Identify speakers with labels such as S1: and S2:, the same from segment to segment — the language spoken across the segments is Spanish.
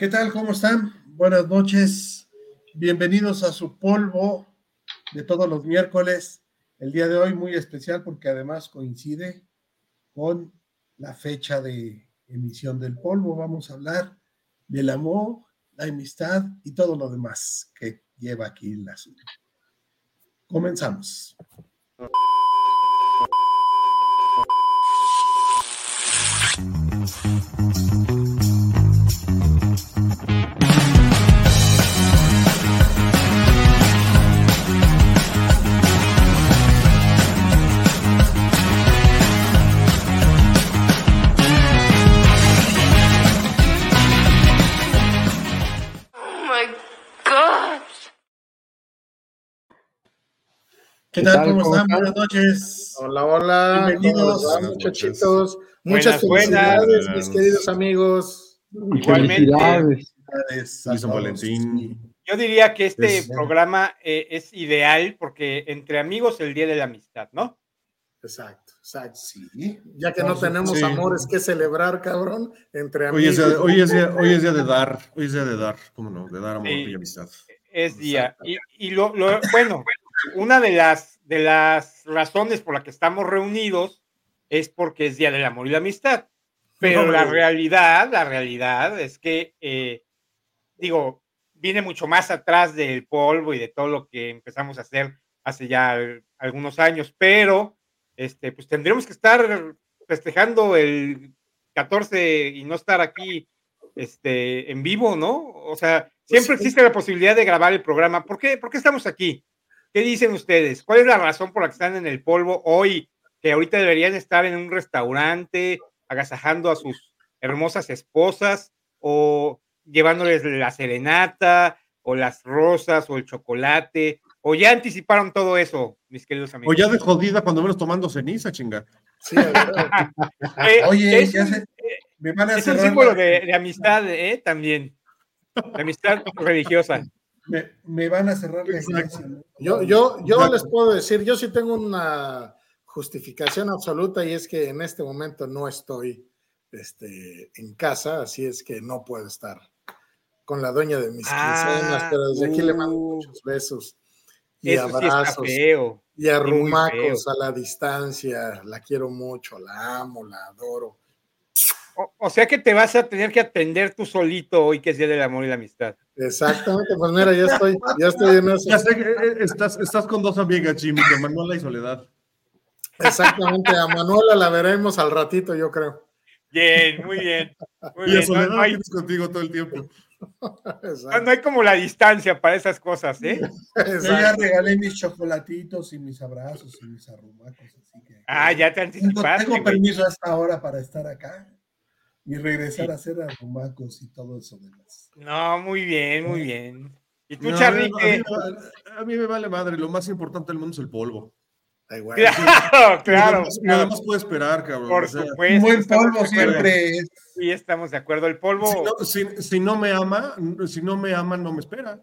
S1: ¿Qué tal? ¿Cómo están? Buenas noches. Bienvenidos a su polvo de todos los miércoles. El día de hoy muy especial porque además coincide con la fecha de emisión del polvo. Vamos a hablar del amor, la amistad y todo lo demás que lleva aquí el asunto. Comenzamos. ¿Qué tal? ¿Cómo, están? Buenas noches.
S2: Hola, hola.
S1: Bienvenidos,
S2: muchachitos. Muchas felicidades, mis queridos amigos.
S3: Igualmente.
S1: Felicidades.
S3: San Valentín.
S4: Yo diría que este
S1: Es-
S4: programa eh, es ideal porque entre amigos el día de la amistad, ¿no?
S2: Exacto, exacto.
S1: Sí.
S2: Ya que no tenemos
S3: sí.
S2: amores que celebrar, cabrón, entre
S3: Hoy es,
S2: amigos.
S3: día, hoy, es día, hoy es día de dar, hoy es día de dar, ¿cómo no? De dar amor
S4: Sí.
S3: y amistad.
S4: Es día. Y, y lo, lo- bueno, una de las, de las razones por las que estamos reunidos es porque es día del amor y la amistad. Pero
S2: No,
S4: la realidad, la realidad es que, eh, digo, viene mucho más atrás del polvo y de todo lo que empezamos a hacer hace ya al- algunos años, pero este, pues tendríamos que estar festejando el 14 y no estar aquí este, en vivo, ¿no? O sea, siempre existe la posibilidad de grabar el programa. ¿Por qué, ¿Por qué estamos aquí? ¿Qué dicen ustedes? ¿Cuál es la razón por la que están en el polvo hoy? Que ahorita deberían estar en un restaurante agasajando a sus hermosas esposas o llevándoles la serenata o las rosas o el chocolate o ya anticiparon todo eso, mis queridos
S3: O
S4: amigos.
S3: ya de jodida cuando menos tomando ceniza, chinga.
S2: Sí, a ver,
S4: Eh,
S1: Oye,
S4: es
S1: ya se- me van a
S4: Es un símbolo
S1: la-
S4: de, de amistad, ¿eh? También. De amistad religiosa.
S1: Me, me van a cerrar la iglesia, ¿no?
S2: yo, yo, yo
S3: Exacto.
S2: les puedo decir, yo sí tengo una justificación absoluta y es que en este momento no estoy este, en casa, así es que no puedo estar con la dueña de mis
S4: Ah,
S2: quincenas, pero desde aquí le mando
S4: uh.
S2: muchos besos y
S4: Eso sí
S2: abrazos
S4: feo.
S2: y arrumacos a la distancia. La quiero mucho, la amo, la adoro.
S4: O, o sea que te vas a tener que atender tú solito hoy que es Día del Amor y la Amistad.
S2: Exactamente, pues mira, ya estoy, ya estoy en eso.
S3: Ya sé que eh, estás, estás con dos amigas, Jimmy, de Manuela y Soledad.
S2: Exactamente, a Manuela la veremos al ratito, yo creo.
S4: Bien, muy bien. Muy
S3: Y a
S4: bien. No,
S3: Soledad
S4: no
S3: la
S4: hay,
S3: contigo todo el tiempo.
S4: no-
S2: Exacto,
S4: no hay como la distancia para esas cosas, ¿eh?
S1: Yo ya regalé mis chocolatitos y mis abrazos y mis arrumacos, así que.
S4: Ah, ya te
S1: Tengo,
S4: anticipaste.
S1: tengo
S4: güey.
S1: permiso hasta ahora para estar acá y regresar a hacer arrumacos y todo eso demás.
S4: No, muy bien, muy bien. ¿Y tú,
S3: No,
S4: Charly,
S3: a, mí, me- a mí me vale madre, lo más importante del mundo es el polvo.
S2: Ay, güey.
S4: Claro, claro.
S3: Nada más, puede esperar, cabrón.
S4: Por
S3: o sea,
S4: supuesto.
S1: Un buen polvo siempre es.
S4: Sí, estamos de acuerdo. El polvo.
S3: si, no, si- si no me ama, si no me ama, no me espera.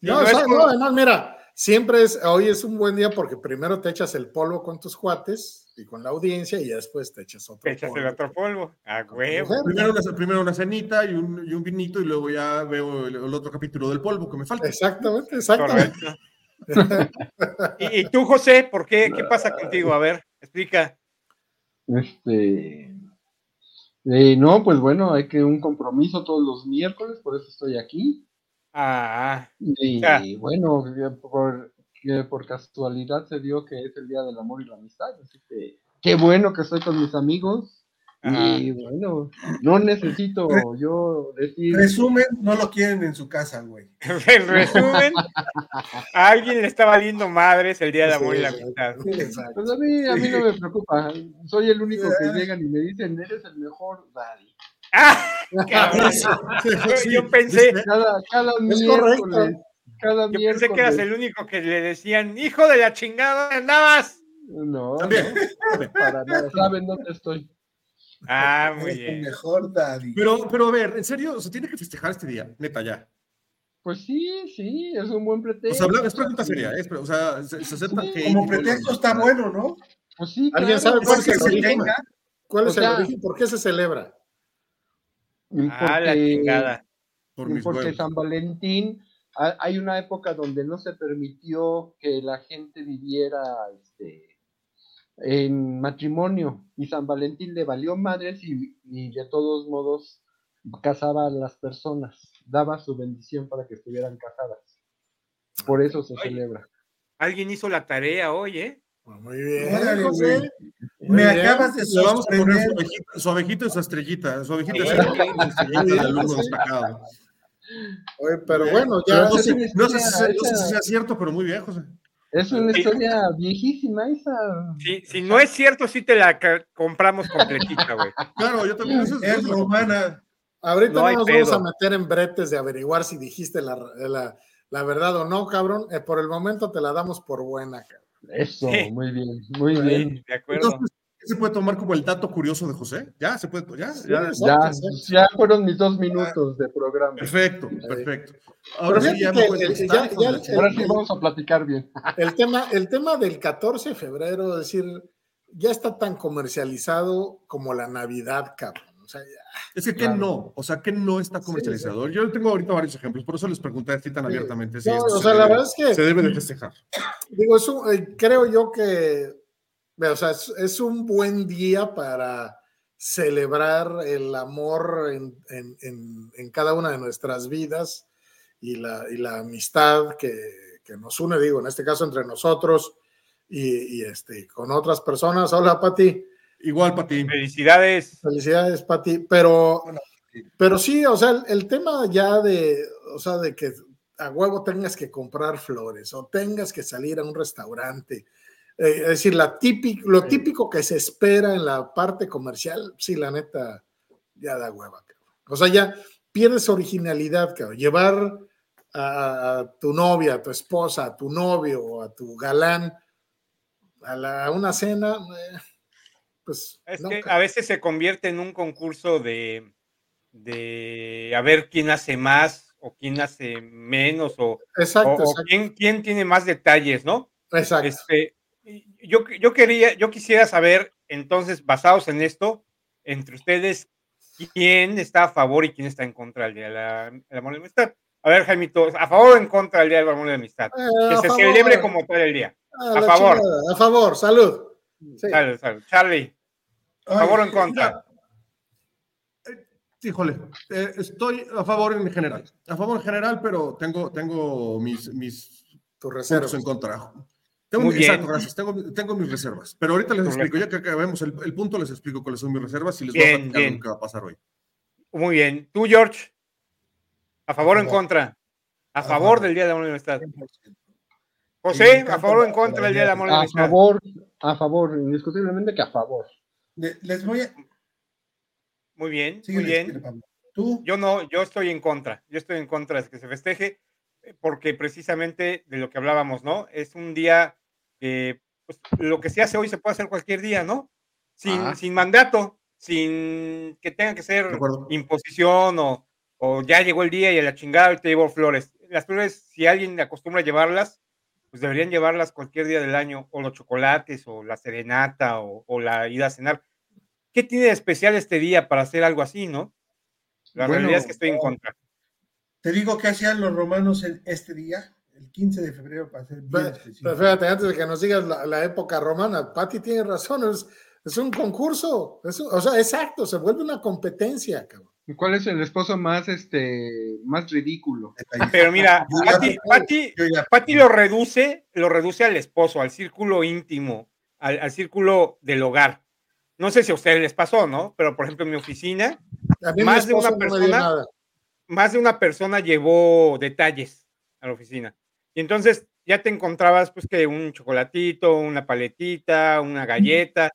S2: No,
S4: no es por-
S2: no, además, mira, siempre es, hoy es un buen día porque primero te echas el polvo con tus cuates y con la audiencia y ya después te echas otro
S4: Te echas el
S2: polvo.
S4: otro polvo. A huevo.
S3: Primero una, primero una cenita y un, y un vinito y luego ya veo el, el otro capítulo del polvo que me falta.
S2: Exactamente, exactamente.
S4: Correcto. ¿Y, y tú, José, por qué? ¿Qué pasa contigo? A ver, explica.
S5: Este. eh, no, pues bueno, hay que un compromiso todos los miércoles, por eso estoy aquí.
S4: Ah,
S5: Y bueno, por, por casualidad se dio que es el Día del Amor y la Amistad, así que qué bueno que estoy con mis amigos. Y bueno, no necesito yo decir.
S1: Resumen, no lo quieren en su casa, güey.
S4: en resumen, a alguien le está valiendo madres el día del amor y la amistad.
S5: Pues a mí, a mí no me preocupa. Soy el único que llegan y me dicen, eres el mejor daddy.
S4: ¡Ah! cabrón. Yo, yo pensé,
S5: Cada, cada
S2: Es correcto.
S5: Cada
S4: yo
S5: miércoles.
S4: pensé que eras el único que le decían, hijo de la chingada, ¿dónde andabas?
S5: No,
S3: También.
S5: no, para nada. Saben dónde estoy.
S4: Ah, muy
S1: Es
S4: bien.
S1: mejor daddy.
S3: Pero, pero a ver, en serio, se tiene que festejar este día, neta, ya.
S5: Pues sí, sí, es un buen
S3: O
S5: pretexto.
S3: sea, habla- es pregunta seria, es, o sea, se, se acepta
S5: Sí,
S3: que.
S1: Como pretexto está bueno, ¿no?
S5: Pues sí,
S2: ¿Alguien
S5: claro,
S2: sabe cuál es
S1: que
S2: el
S1: se
S2: origen?
S1: tenga.
S2: ¿Cuál
S5: O
S2: es el
S5: sea-
S2: origen? ¿Por qué se celebra?
S4: Ah, la
S5: porque-
S4: chingada.
S3: Por huevos.
S5: San Valentín, ha- hay una época donde no se permitió que la gente viviera este, en matrimonio y San Valentín le valió madres y, y de todos modos casaba a las personas, daba su bendición para que estuvieran casadas. Por eso se
S4: Oye.
S5: celebra.
S4: Alguien hizo la tarea hoy, ¿eh?
S2: Pues Muy bien,
S1: Órale,
S2: José. Muy
S1: Me
S2: bien.
S1: acabas de
S3: Le vamos a poner su abejita, su y su estrellita. Su abejita y
S4: Sí.
S3: su estrellita del alumno destacado.
S2: Oye, pero bueno, ya.
S3: No sé,
S5: una
S3: no sé si,
S5: historia,
S3: no sé si
S5: esa-
S3: sea cierto, pero muy bien, José.
S5: Es una
S4: Sí.
S5: historia viejísima esa.
S4: Si, si no es cierto, sí te la compramos completita, güey.
S3: Claro, yo también. eso es-
S1: Es romana.
S2: Ahorita
S4: No
S2: nos vamos a meter en bretes de averiguar si dijiste la, la- la verdad o no, cabrón. Eh, por el momento te la damos por buena, cabrón.
S5: Eso,
S4: Sí.
S5: muy bien, muy
S4: Sí,
S5: bien.
S4: de acuerdo.
S3: Entonces, ¿qué se puede tomar como el dato curioso de José? Ya, se puede. Ya,
S2: Sí,
S3: ya.
S5: Ya, ya fueron mis dos minutos de programa.
S3: Perfecto, perfecto. Ahora sí, ya
S5: vamos a platicar bien.
S2: El tema, el tema del 14 de febrero, es decir, ya está tan comercializado como la Navidad, cabrón. O sea, ya-
S3: Es que, ¿qué
S5: Claro.
S3: no? O sea, ¿qué no está comercializado? Yo tengo ahorita varios ejemplos, por eso les pregunté así tan
S2: Sí.
S3: abiertamente. si
S2: No, o
S3: se
S2: sea, la
S3: debe-
S2: verdad es que-
S3: Se debe de festejar.
S2: digo, es un- eh, creo yo que, o sea, es, es un buen día para celebrar el amor en, en- en- en cada una de nuestras vidas y la, y la amistad que, que nos une, digo, en este caso entre nosotros y, y, este, con otras personas. Hola, Pati.
S3: Igual para ti.
S4: Felicidades.
S2: Felicidades, Pati. Pero,
S1: Hola.
S2: pero sí, o sea, el, el tema ya de, o sea, de que a huevo tengas que comprar flores o tengas que salir a un restaurante. eh, es decir, la típico, lo típico que se espera en la parte comercial, sí, la neta, ya da hueva. cabrón. O sea, ya pierdes originalidad, cabrón. Llevar a, a tu novia, a tu esposa, a tu novio o a tu galán a, la- a una cena, eh, pues
S4: Es que a veces se convierte en un concurso de, de a ver quién hace más o quién hace menos o,
S2: Exacto,
S4: o- o
S2: exacto.
S4: quién, quién tiene más detalles, ¿no?
S2: exacto.
S4: Este, yo, yo quería, yo quisiera saber, entonces, basados en esto, entre ustedes, quién está a favor y quién está en contra del Día de la, del Amor y la Amistad. A ver, Jaimito, ¿a favor o en contra del Día del Amor y la Amistad?
S2: Eh,
S4: Que se
S2: favor,
S4: celebre como tal el día.
S2: a
S4: a favor.
S2: chingada, a favor, salud. Sí.
S4: Salud, salud. Charlie, ¿a
S1: Ay,
S4: favor o en contra?
S3: Híjole, eh, estoy a favor en general. A favor en general, pero tengo, tengo mis, mis
S2: Tu
S3: puntos
S2: reserva.
S3: en contra. Tengo,
S4: Muy bien.
S3: exacto, gracias. Tengo, tengo mis reservas. Pero ahorita les
S4: Correcto.
S3: explico, ya que acabemos el, el punto, les explico cuáles son mis reservas y les
S4: Bien,
S3: voy a platicar
S4: bien.
S3: lo que va a pasar hoy.
S4: Muy bien. ¿Tú, George? ¿A favor o en contra? A
S1: A
S4: favor
S1: favor.
S4: del Día y la Amistad.
S1: 100%.
S4: José, ¿a favor o en
S1: la-
S4: contra
S1: la
S4: del Día del
S1: idea.
S4: Amor y la
S5: A
S4: Amistad?
S5: favor, a favor, indiscutiblemente que a favor.
S1: Le- Les voy a.
S4: Muy bien, muy bien.
S1: Pablo. Tú,
S4: Yo no, yo estoy en contra. Yo estoy en contra de que se festeje, eh, porque precisamente de lo que hablábamos, ¿no? Es un día que pues, lo que se hace hoy se puede hacer cualquier día, ¿no? Sin,
S3: Ah.
S4: sin mandato, sin que tenga que ser imposición o, o ya llegó el día y a la chingada y te llevo flores. Las flores, si alguien acostumbra a llevarlas, pues deberían llevarlas cualquier día del año, o los chocolates, o la serenata, o, o la ida a cenar. ¿Qué tiene de especial este día para hacer algo así, no? La
S5: Bueno,
S4: realidad es que estoy en contra.
S1: te digo qué hacían los romanos en este día, el 15 de febrero, para ser bien
S2: Pero, fíjate, antes de que nos digas la, la época romana, Pati tiene razón, es, es un concurso, es un- o sea, exacto, se vuelve una competencia, cabrón.
S5: ¿Cuál es el esposo más, este, más ridículo?
S1: Detalles.
S4: Pero mira, Pati, Pati- Pati lo reduce, lo reduce al esposo, al círculo íntimo, al, al círculo del hogar. No sé si a ustedes les pasó, ¿no? Pero por ejemplo, en mi oficina, Más de una
S2: no
S4: persona- más de una persona llevó detalles a la oficina. Y entonces ya te encontrabas, pues, que un chocolatito, una paletita, una galleta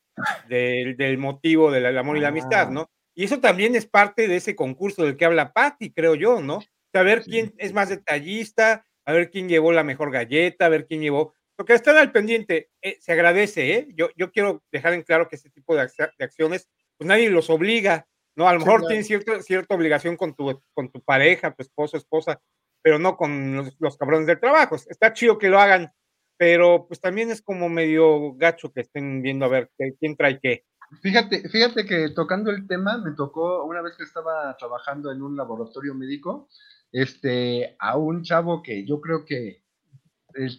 S4: del, del motivo del amor y la amistad,
S5: Ah.
S4: ¿no? Y eso también es parte de ese concurso del que habla Patti, creo yo, ¿no? Saber quién es más detallista, a ver quién llevó la mejor galleta, a ver quién llevó. Porque estar al pendiente, eh, se agradece, ¿eh? Yo, yo quiero dejar en claro que este tipo de, acciones, pues nadie los obliga, ¿no? A lo
S2: Sí,
S4: mejor tienes cierta, cierta obligación con tu, con tu pareja, tu esposo, esposa, pero no con los, los cabrones del trabajo. Está chido que lo hagan, pero pues también es como medio gacho que estén viendo a ver qué- quién trae qué.
S5: Fíjate, fíjate que tocando el tema, me tocó una vez que estaba trabajando en un laboratorio médico, este, a un chavo que yo creo que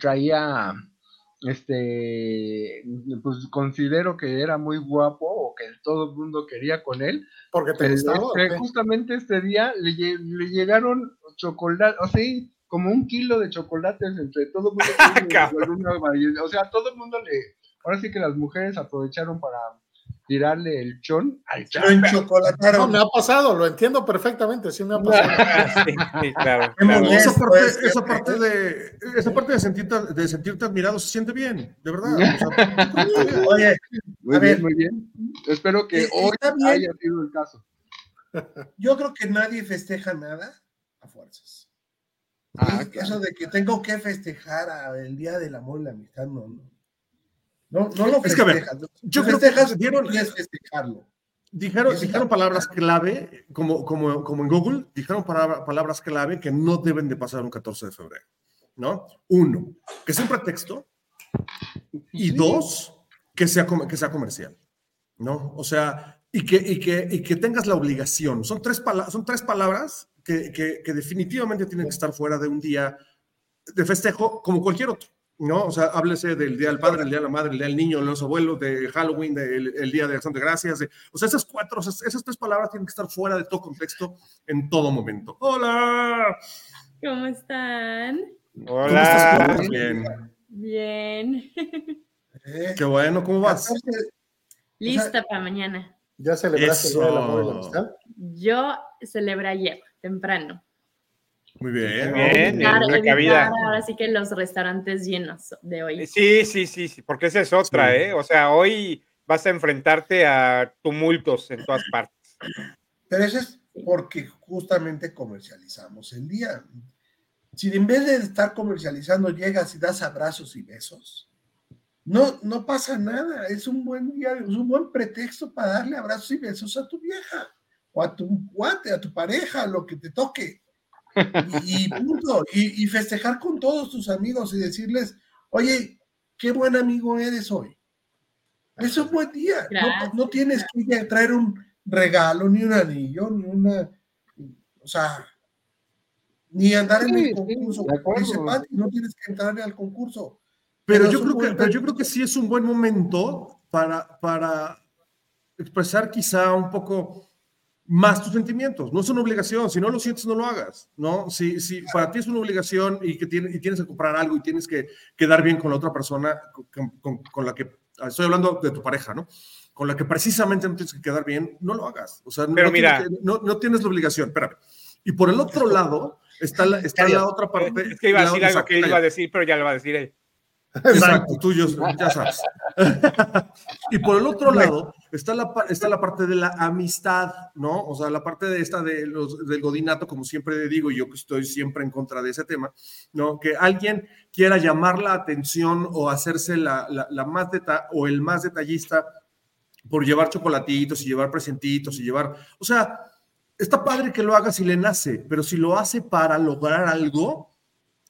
S5: traía, este, pues considero que era muy guapo o que todo el mundo quería con él.
S2: Porque te
S5: Pero
S2: gustaba. ¿o
S5: este, justamente este día le, lle- le llegaron chocolates, o sea, como un kilo de chocolates entre todo el mundo.
S4: Cabrón.
S5: o sea, todo el mundo le, ahora sí que las mujeres aprovecharon para tirarle el chón al.
S1: Lo
S2: No, me ha pasado, lo entiendo perfectamente, sí me ha pasado.
S4: Sí, sí, claro.
S3: Esa parte, esa parte de, esa parte de sentirte, de sentirte admirado se siente bien, de verdad. o sea,
S1: Oye,
S5: Muy
S1: A
S5: bien,
S1: ver.
S5: muy bien. Espero que
S1: Eh,
S5: hoy
S1: bien.
S5: haya sido el caso.
S1: yo creo que nadie festeja nada a fuerzas.
S5: Ah,
S1: Eso de que tengo que festejar el Día del Amor y la Amistad, no, no. No, no lo
S3: Es que, a ver,
S1: festejas.
S3: yo
S1: Lo
S3: creo que
S1: festejas
S3: dieron-
S1: festejarlo.
S3: dijeron, dijeron palabras clave, como, como, como en Google, dijeron palabra- palabras clave que no deben de pasar un 14 de febrero. ¿No? Uno, que sea un pretexto. Y dos, que sea, que sea comercial. ¿No? O sea, y que, y que, y que tengas la obligación. Son tres, son tres palabras que, que, que definitivamente tienen que estar fuera de un día de festejo como cualquier otro. ¿No? O sea, háblese del Día del Padre, el Día de la Madre, el Día del Niño, de los abuelos, de Halloween, del el Día de Acción de Gracias. de- o sea, esas cuatro, esas, esas tres palabras tienen que estar fuera de todo contexto en todo momento. ¡Hola!
S6: ¿Cómo están?
S3: ¿Cómo estás? ¿Cómo
S4: Hola.
S3: estás? Bien.
S6: Bien.
S1: ¿eh?
S3: Qué bueno, ¿cómo vas?
S1: 14,
S6: Lista para mañana.
S2: ¿Ya celebraste el Día del Amor y la. Amistad?
S6: Yo celebré ayer, temprano.
S3: Muy bien.
S4: Muy bien.
S6: Evitar-
S4: una cabida.
S6: ahora sí que los restaurantes llenos de hoy.
S4: Sí, sí, sí, sí, porque esa es otra,
S3: Sí.
S4: ¿eh? O sea, hoy vas a enfrentarte a tumultos en todas partes.
S1: Pero eso es porque justamente comercializamos el día. Si en vez de estar comercializando llegas y das abrazos y besos, no, no pasa nada. Es un buen día, es un buen pretexto para darle abrazos y besos a tu vieja o a tu guate, a tu pareja, lo que te toque. Y, y punto. Y, y festejar con todos tus amigos y decirles, oye, qué buen amigo eres hoy. Es un buen día. No-
S6: Gracias.
S1: no, tienes que ir a traer un regalo, ni un anillo, ni una. O sea, ni andar en el concurso.
S5: de
S1: como
S5: acuerdo.
S1: dice Pati, no tienes que entrar al concurso.
S3: Pero
S1: Pero
S3: yo, creo que, pero yo creo que sí es un buen momento para, para expresar quizá un poco más tus sentimientos. No es una obligación, si no lo sientes, no lo hagas, ¿no? Si, si para ti es una obligación y que tiene, y tienes que comprar algo y tienes que quedar bien con la otra persona con, con- con la que, estoy hablando de tu pareja, ¿no? Con la que precisamente no tienes que quedar bien, no lo hagas. O sea,
S4: Pero
S3: no,
S4: mira.
S3: tienes no, no tienes la obligación, espérame. Y por el otro lado está la, está la otra parte.
S4: Es que iba a decir algo que iba a decir, pero ya lo va a decir él.
S3: Exacto, tuyo, ya sabes. y por el otro lado está la, está la parte de la amistad, ¿no? O sea, la parte de esta de los, del godinato, como siempre digo, yo que estoy siempre en contra de ese tema, ¿no? Que alguien quiera llamar la atención o hacerse la, la, la más deta o el más detallista por llevar chocolatitos y llevar presentitos y llevar, o sea, está padre que lo haga si le nace, pero si lo hace para lograr algo,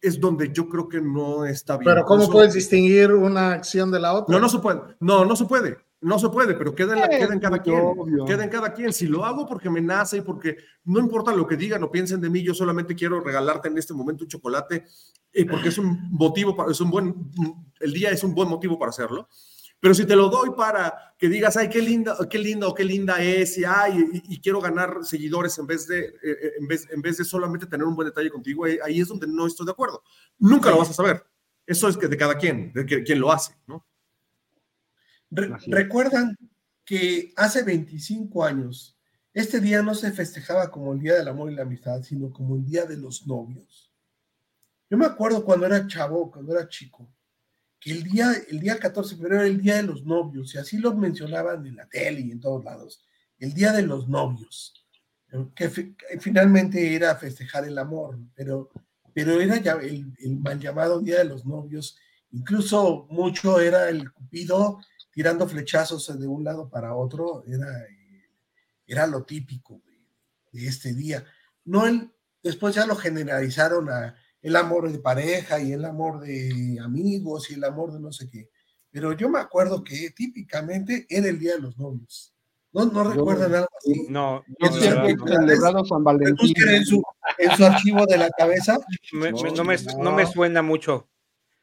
S3: es donde yo creo que no está bien.
S2: Pero ¿cómo
S3: Eso-
S2: puedes distinguir una acción de la otra?
S3: no, no se puede. No, no se puede. No se puede, pero queda en, la-
S5: Eh,
S3: queda en cada quien.
S5: obvio.
S3: Queda en cada quien. Si lo hago porque me nace y porque no importa lo que digan o piensen de mí, yo solamente quiero regalarte en este momento un chocolate y porque es un motivo, para, es un buen, el día es un buen motivo para hacerlo. Pero si te lo doy para que digas, ay, qué linda, qué linda o qué linda es, y, ay, y, y quiero ganar seguidores en vez, de, eh, eh, en, vez, en vez de solamente tener un buen detalle contigo, ahí, ahí es donde no estoy de acuerdo. Nunca lo vas a saber. Eso es que de cada quien, de quien lo hace, ¿no?
S1: Re-. Recuerdan que hace 25 años este día no se festejaba como el Día del Amor y la Amistad, sino como el Día de los Novios. Yo me acuerdo cuando era chavo, cuando era chico, que el día, el día 14 de febrero era el Día de los Novios, y así lo mencionaban en la tele y en todos lados, el Día de los Novios, que, fi- que finalmente era festejar el amor, pero, pero era ya el, mal llamado Día de los Novios, incluso mucho era el Cupido tirando flechazos de un lado para otro, era, era lo típico de, este día. No después ya lo generalizaron a el amor de pareja y el amor de amigos y el amor de no sé qué. pero yo me acuerdo que típicamente era el día de los novios. No, no recuerdan algo así.
S4: No,
S5: Yo
S4: no, no,
S5: celebrado San Valentín.
S1: En su, en su archivo de la cabeza.
S4: me- me- no me,
S2: No.
S4: no me suena mucho.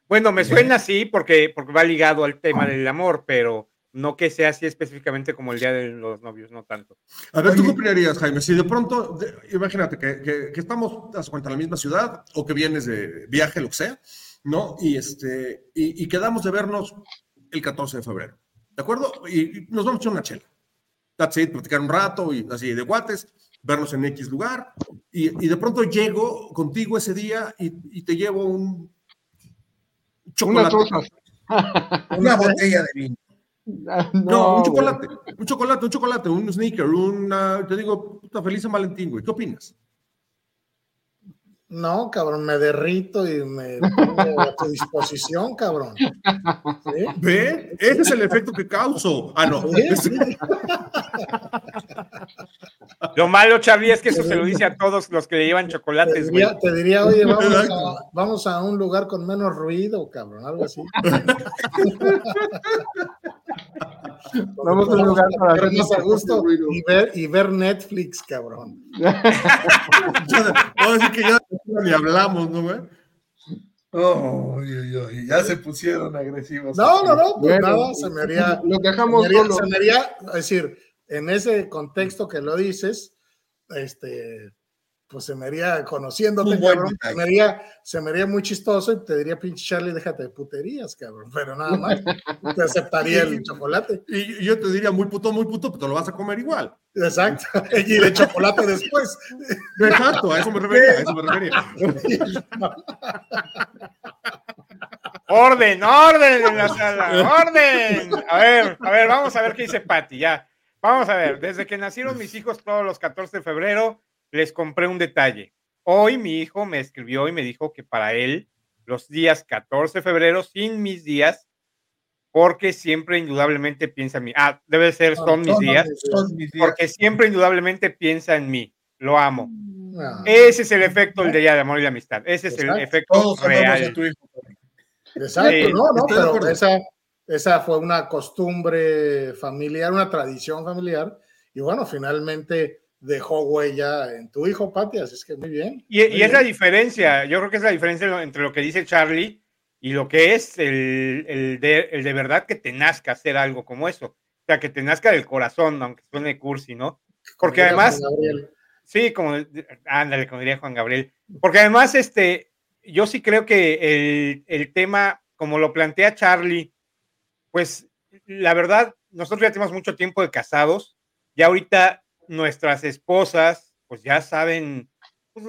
S4: Bueno, me suena así porque, porque va ligado al tema del amor, pero no que sea así específicamente como el día de los novios, no tanto.
S3: A ver, ¿tú qué opinarías, Jaime? Si de pronto, de- imagínate que, que- que estamos, das cuenta, en la misma ciudad o que vienes de viaje, lo que sea, ¿no? Y, este, y, y quedamos de vernos el 14 de febrero, ¿de acuerdo? Y, y nos vamos a echar una chela. That's it, platicar un rato y así de guates, vernos en X lugar. Y, y de pronto llego contigo ese día y, y te llevo un
S5: Unas
S3: chocolate.
S5: rosas.
S1: Una botella de vino.
S5: No,
S3: No, un
S5: güey.
S3: chocolate, un chocolate, un chocolate, un sneaker, una, te digo, puta feliz San Valentín, güey. ¿Qué opinas?
S2: No, cabrón, me derrito y me pongo a tu disposición, cabrón. ¿Sí?
S3: ¿Ve? Ese es el efecto que causo. Ah, no.
S2: Sí.
S4: Lo malo, Charlie, es que eso se lo dice a todos los que le llevan
S2: Te
S4: chocolates, güey.
S2: diría, te diría, oye, vamos a, vamos a un lugar con menos ruido, cabrón, algo así.
S5: Vamos a un lugar para hacer
S2: más a gusto y ver, y ver Netflix, cabrón.
S3: Ahora sí que ya ni hablamos, ¿no, güey?
S1: Oh, uy, uy, uy, ya se pusieron agresivos.
S2: No, no, no, pues
S5: Bueno,
S2: nada, se me haría, se
S5: dejamos
S2: me haría,
S5: solos.
S2: se me haría- es decir, en ese contexto que lo dices, este, pues se me haría conociéndote, cabrón, se me haría, se me haría muy chistoso y te diría, pinche Charlie, déjate de puterías, cabrón, pero nada más, te aceptaría el chocolate.
S3: Y yo te diría muy puto, muy puto, pero te lo vas a comer igual.
S2: Exacto, y de chocolate después.
S3: Exacto, a eso me refería, a eso me refería.
S4: Orden, orden en la sala, orden. A ver, a ver, vamos a ver qué dice Patti, ya. Vamos a ver, desde que nacieron mis hijos todos los 14 de febrero, les compré un detalle. Hoy mi hijo me escribió y me dijo que para él los días 14 de febrero sin mis días, porque siempre indudablemente piensa en mí. Ah, debe ser son mis días, porque siempre indudablemente piensa en mí. Lo amo.
S2: Ah,
S4: Ese es el efecto del Día de Amor y la Amistad. Ese es el
S2: Exacto.
S4: efecto
S1: Todos
S4: real.
S1: tu hijo.
S2: Exacto,
S4: Sí,
S2: no, no, pero esa, esa fue una costumbre familiar, una tradición familiar, y bueno, finalmente dejó huella en tu hijo, Pati, así es que muy bien.
S4: Y, y es la diferencia, yo creo que es la diferencia entre lo que dice Charlie y lo que es el, el de, el de verdad que te nazca hacer algo como eso. O sea, que te nazca del corazón, aunque suene cursi, ¿no? Porque
S2: Como
S4: además, sí, como, ándale, como diría Juan Gabriel. Porque además, este, yo sí creo que el, el tema, como lo plantea Charlie, pues la verdad, nosotros ya tenemos mucho tiempo de casados, ya ahorita nuestras esposas, pues ya saben pues,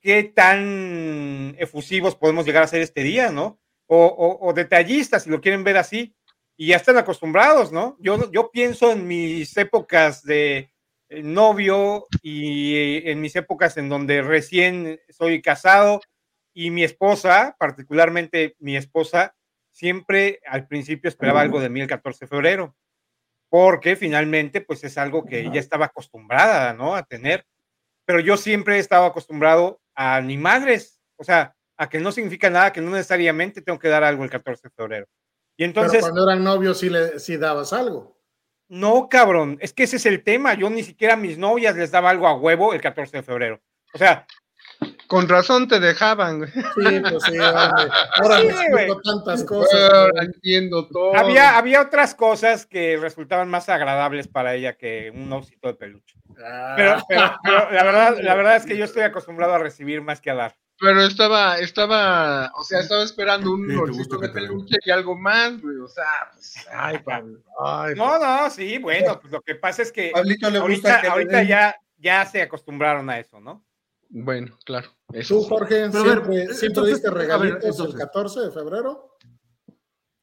S4: qué tan efusivos podemos llegar a ser este día, ¿no? O, o- detallistas, si lo quieren ver así, y ya están acostumbrados, ¿no? Yo, yo pienso en mis épocas de eh, novio y eh, en mis épocas en donde recién soy casado y mi esposa, particularmente mi esposa, siempre al principio esperaba algo de mí el 14 de febrero, porque finalmente pues es algo que ella estaba acostumbrada, ¿no? A tener, pero yo siempre he estado acostumbrado a ni madres, o sea, a que no significa nada, que no necesariamente tengo que dar algo el 14 de febrero. Y entonces,
S2: Pero cuando eran novios sí, le, sí dabas algo.
S4: no, cabrón, es que ese es el tema, yo ni siquiera a mis novias les daba algo a huevo el 14 de febrero. O sea,
S5: Con razón te dejaban, güey.
S2: Sí, pues sí, ahora, ahora
S4: Sí, güey.
S2: tantas cosas.
S5: Ahora entiendo todo.
S4: había, había otras cosas que resultaban más agradables para ella que un osito de peluche.
S2: Ah,
S4: Pero, pero- pero la, verdad, la verdad es que yo estoy acostumbrado a recibir más que a dar.
S5: Pero estaba, estaba, o sea, estaba esperando un
S3: Sí,
S5: osito de peluche y algo más, güey. O sea, pues, ay, Pablo. Ay,
S4: No, no, sí, bueno, pues lo que pasa es que
S1: Pablito le gusta
S4: ahorita,
S1: que
S4: ahorita ya, ya se acostumbraron a eso, ¿no?
S5: Bueno, claro. Eso
S2: Tú. Jorge,
S3: Pero a ver,
S2: siempre, siempre
S3: entonces,
S2: diste
S3: ver,
S2: regalitos
S3: entonces.
S2: el 14 de febrero.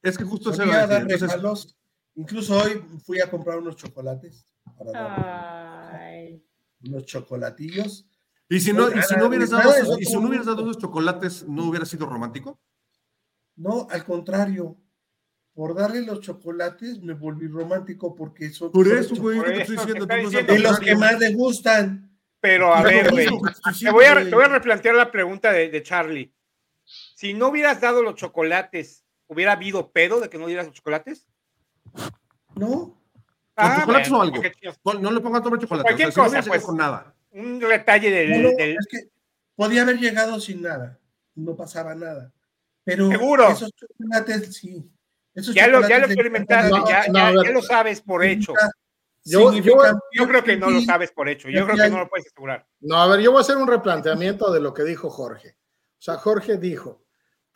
S3: Es que justo se va a
S1: dar regalos. Incluso hoy fui a comprar unos chocolates. Para
S6: Ay.
S1: unos chocolatillos.
S3: y si no, y si no hubieras dado, esos-
S1: eso
S3: y si no hubieras dado esos chocolates, ¿no hubiera sido romántico?
S1: No, al contrario. Por darle los chocolates me volví romántico porque son,
S3: Por eso, güey,
S4: Por
S3: lo que
S4: eso
S3: estoy
S4: te
S3: diciendo.
S4: está
S3: tú no
S4: diciendo.
S1: de
S3: sabes
S1: los
S3: lo
S1: que más le gustan.
S4: Pero a ver, güey,
S3: estoy
S4: te voy, a,
S3: güey.
S4: te voy a replantear la pregunta de, de Charlie. Si no hubieras dado los chocolates hubiera habido pedo de que no dieras los chocolates?
S1: No,
S3: ¿Con chocolates
S4: bueno,
S3: o algo? No le pongas nombre chocolate.
S4: Cualquier
S3: o sea, si no
S4: cosa, pues.
S3: con nada.
S4: Un detalle del,
S1: no,
S4: del-
S1: es que podía haber llegado sin nada, no pasaba nada. Pero
S4: Seguro.
S1: esos chocolates, sí. Esos
S4: ya lo, ya lo
S1: chocolates
S4: experimentaste,
S2: No,
S4: ya,
S2: no,
S4: ya-
S2: a ver.
S4: ya lo sabes por hecho.
S2: Yo-
S1: significan-
S4: Yo creo que no lo sabes por hecho. Yo creo
S1: que
S4: no lo puedes asegurar.
S2: No, a ver, yo voy a hacer un replanteamiento de lo que dijo Jorge. O sea, Jorge dijo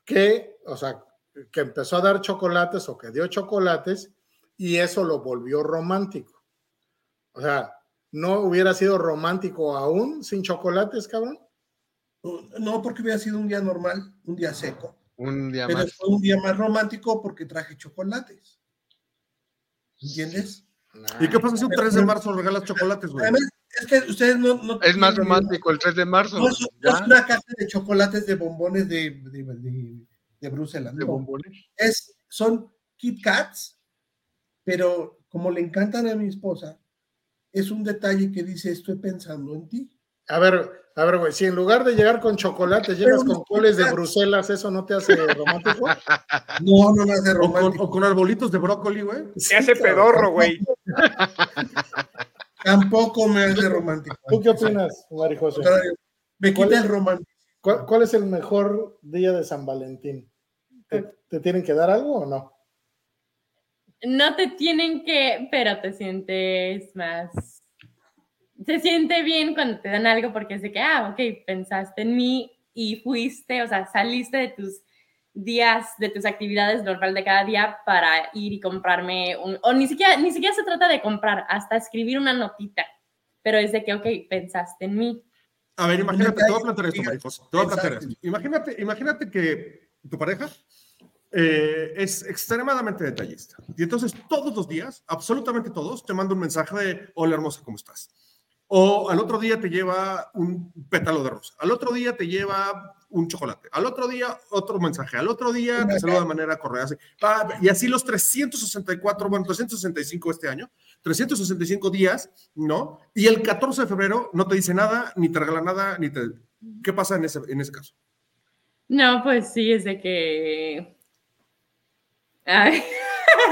S2: que, o sea, que empezó a dar chocolates o que dio chocolates y eso lo volvió romántico. O sea, ¿no hubiera sido romántico aún sin chocolates, cabrón?
S1: No, porque hubiera sido un día normal, un día seco.
S5: Un día
S1: Pero
S5: más.
S1: fue un día más romántico porque traje chocolates. ¿Entiendes?
S3: ¿Y qué pasa si un 3 de marzo regalas chocolates, güey?
S1: Además, es que ustedes no. no
S5: Es más romántico el 3 de marzo.
S1: No es,
S5: ya,
S1: es una caja de chocolates de bombones de, de, de- de Bruselas.
S5: de
S1: no.
S5: bombones.
S1: Es, son Kit Kats, pero como le encantan a mi esposa, es un detalle que dice: Estoy pensando en ti.
S2: A ver, a ver, güey, si en lugar de llegar con chocolates llegas con coles de Bruselas, ¿eso no te hace romántico?
S1: No, no me hace
S3: O con,
S1: romántico.
S3: o con arbolitos de brócoli, güey.
S4: Se hace pedorro, güey.
S1: Tampoco me hace romántico.
S2: ¿Tú qué opinas, Mari
S1: Al
S2: José?
S1: contrario, Me
S2: ¿Cuál
S1: quita el romántico.
S2: ¿Cuál, cuál es el mejor día de San Valentín? ¿Te, te tienen que dar algo o no?
S6: No te tienen que, pero te sientes más. Se siente bien cuando te dan algo porque es de que, ah, ok, pensaste en mí y fuiste, o sea, saliste de tus días, de tus actividades normal de cada día para ir y comprarme un, o ni siquiera, ni siquiera se trata de comprar, hasta escribir una notita, pero es de que, ok, pensaste en mí.
S3: A ver, imagínate, te voy a plantear esto. Te voy a plantear esto. Imagínate, imagínate que tu pareja eh, es extremadamente detallista. Y entonces todos los días, absolutamente todos, te manda un mensaje de hola hermosa, ¿cómo estás? O al otro día te lleva un pétalo de rosa. Al otro día te lleva un chocolate. Al otro día otro mensaje. Al otro día te saluda de manera correa. así. Ah, Y así los 364, bueno, 365 este año, 365 días, ¿no? Y el 14 de febrero no te dice nada, ni te regala nada, ni te... ¿Qué pasa en ese, en ese caso?
S6: No, pues sí, es de que... Ay,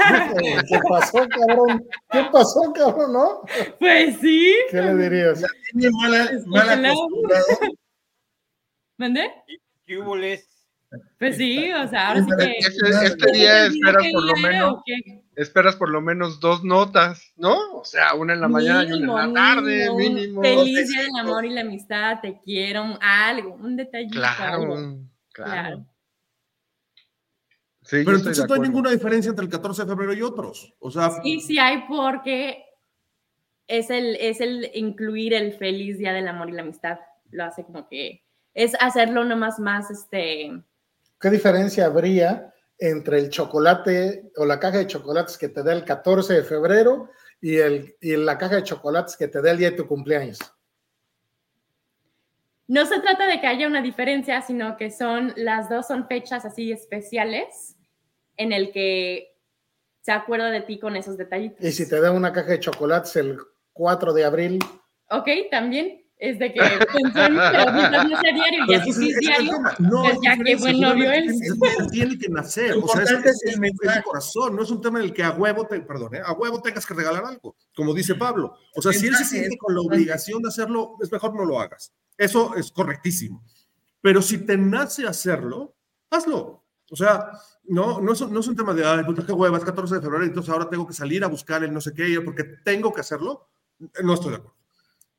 S2: ¿Qué pasó, cabrón? ¿Qué pasó, cabrón, no?
S6: pues sí.
S2: ¿Qué le dirías?
S1: Tiene mala,
S6: Es que
S1: mal
S6: claro.
S1: acostumbrado.
S6: ¿Mandé?
S4: ¿Qué hubo, les?
S6: Pues sí, o sea, ahora sí que...
S5: Este, este día esperas
S6: ¿Qué
S5: por lo menos, esperas por lo menos dos notas, ¿no? O sea, una en la mañana y una en la tarde, mínimo.
S6: Feliz día del amor y la amistad, te quiero, algo, un detallito. algo.
S5: Claro, claro.
S6: Claro.
S5: Sí,
S3: Pero entonces no hay ninguna diferencia entre el 14 de febrero y otros. O sea,
S6: Sí, sí hay porque es el, es el incluir el feliz día del amor y la amistad. Lo hace como que es hacerlo nomás más, este,
S2: ¿Qué diferencia habría entre el chocolate o la caja de chocolates que te da el 14 de febrero y, el, y la caja de chocolates que te da el día de tu cumpleaños?
S6: no se trata de que haya una diferencia, sino que son, las dos son fechas así especiales en el que se acuerda de ti con esos detallitos.
S2: Y si te da una caja de chocolates el 4 de abril,
S6: Ok, también es de que pensó en no sea diario y así sí
S3: es
S6: diario,
S3: tema. No,
S6: pues ya
S3: diferencia,
S6: buen novio es.
S3: tiene- que nacer.
S1: Lo
S3: O sea, es, es-
S1: es el
S3: corazón, no es un tema en el que a huevo, te, perdón, ¿eh? a huevo tengas que regalar algo, como dice Pablo. O sea, si él se siente con la obligación de hacerlo, es mejor no lo hagas. Eso es correctísimo. Pero si te nace hacerlo, hazlo. O sea, no, no, es, no es un tema de, ay, puta, qué hueva, es 14 de febrero, entonces ahora tengo que salir a buscar el no sé qué, porque tengo que hacerlo. No estoy de acuerdo.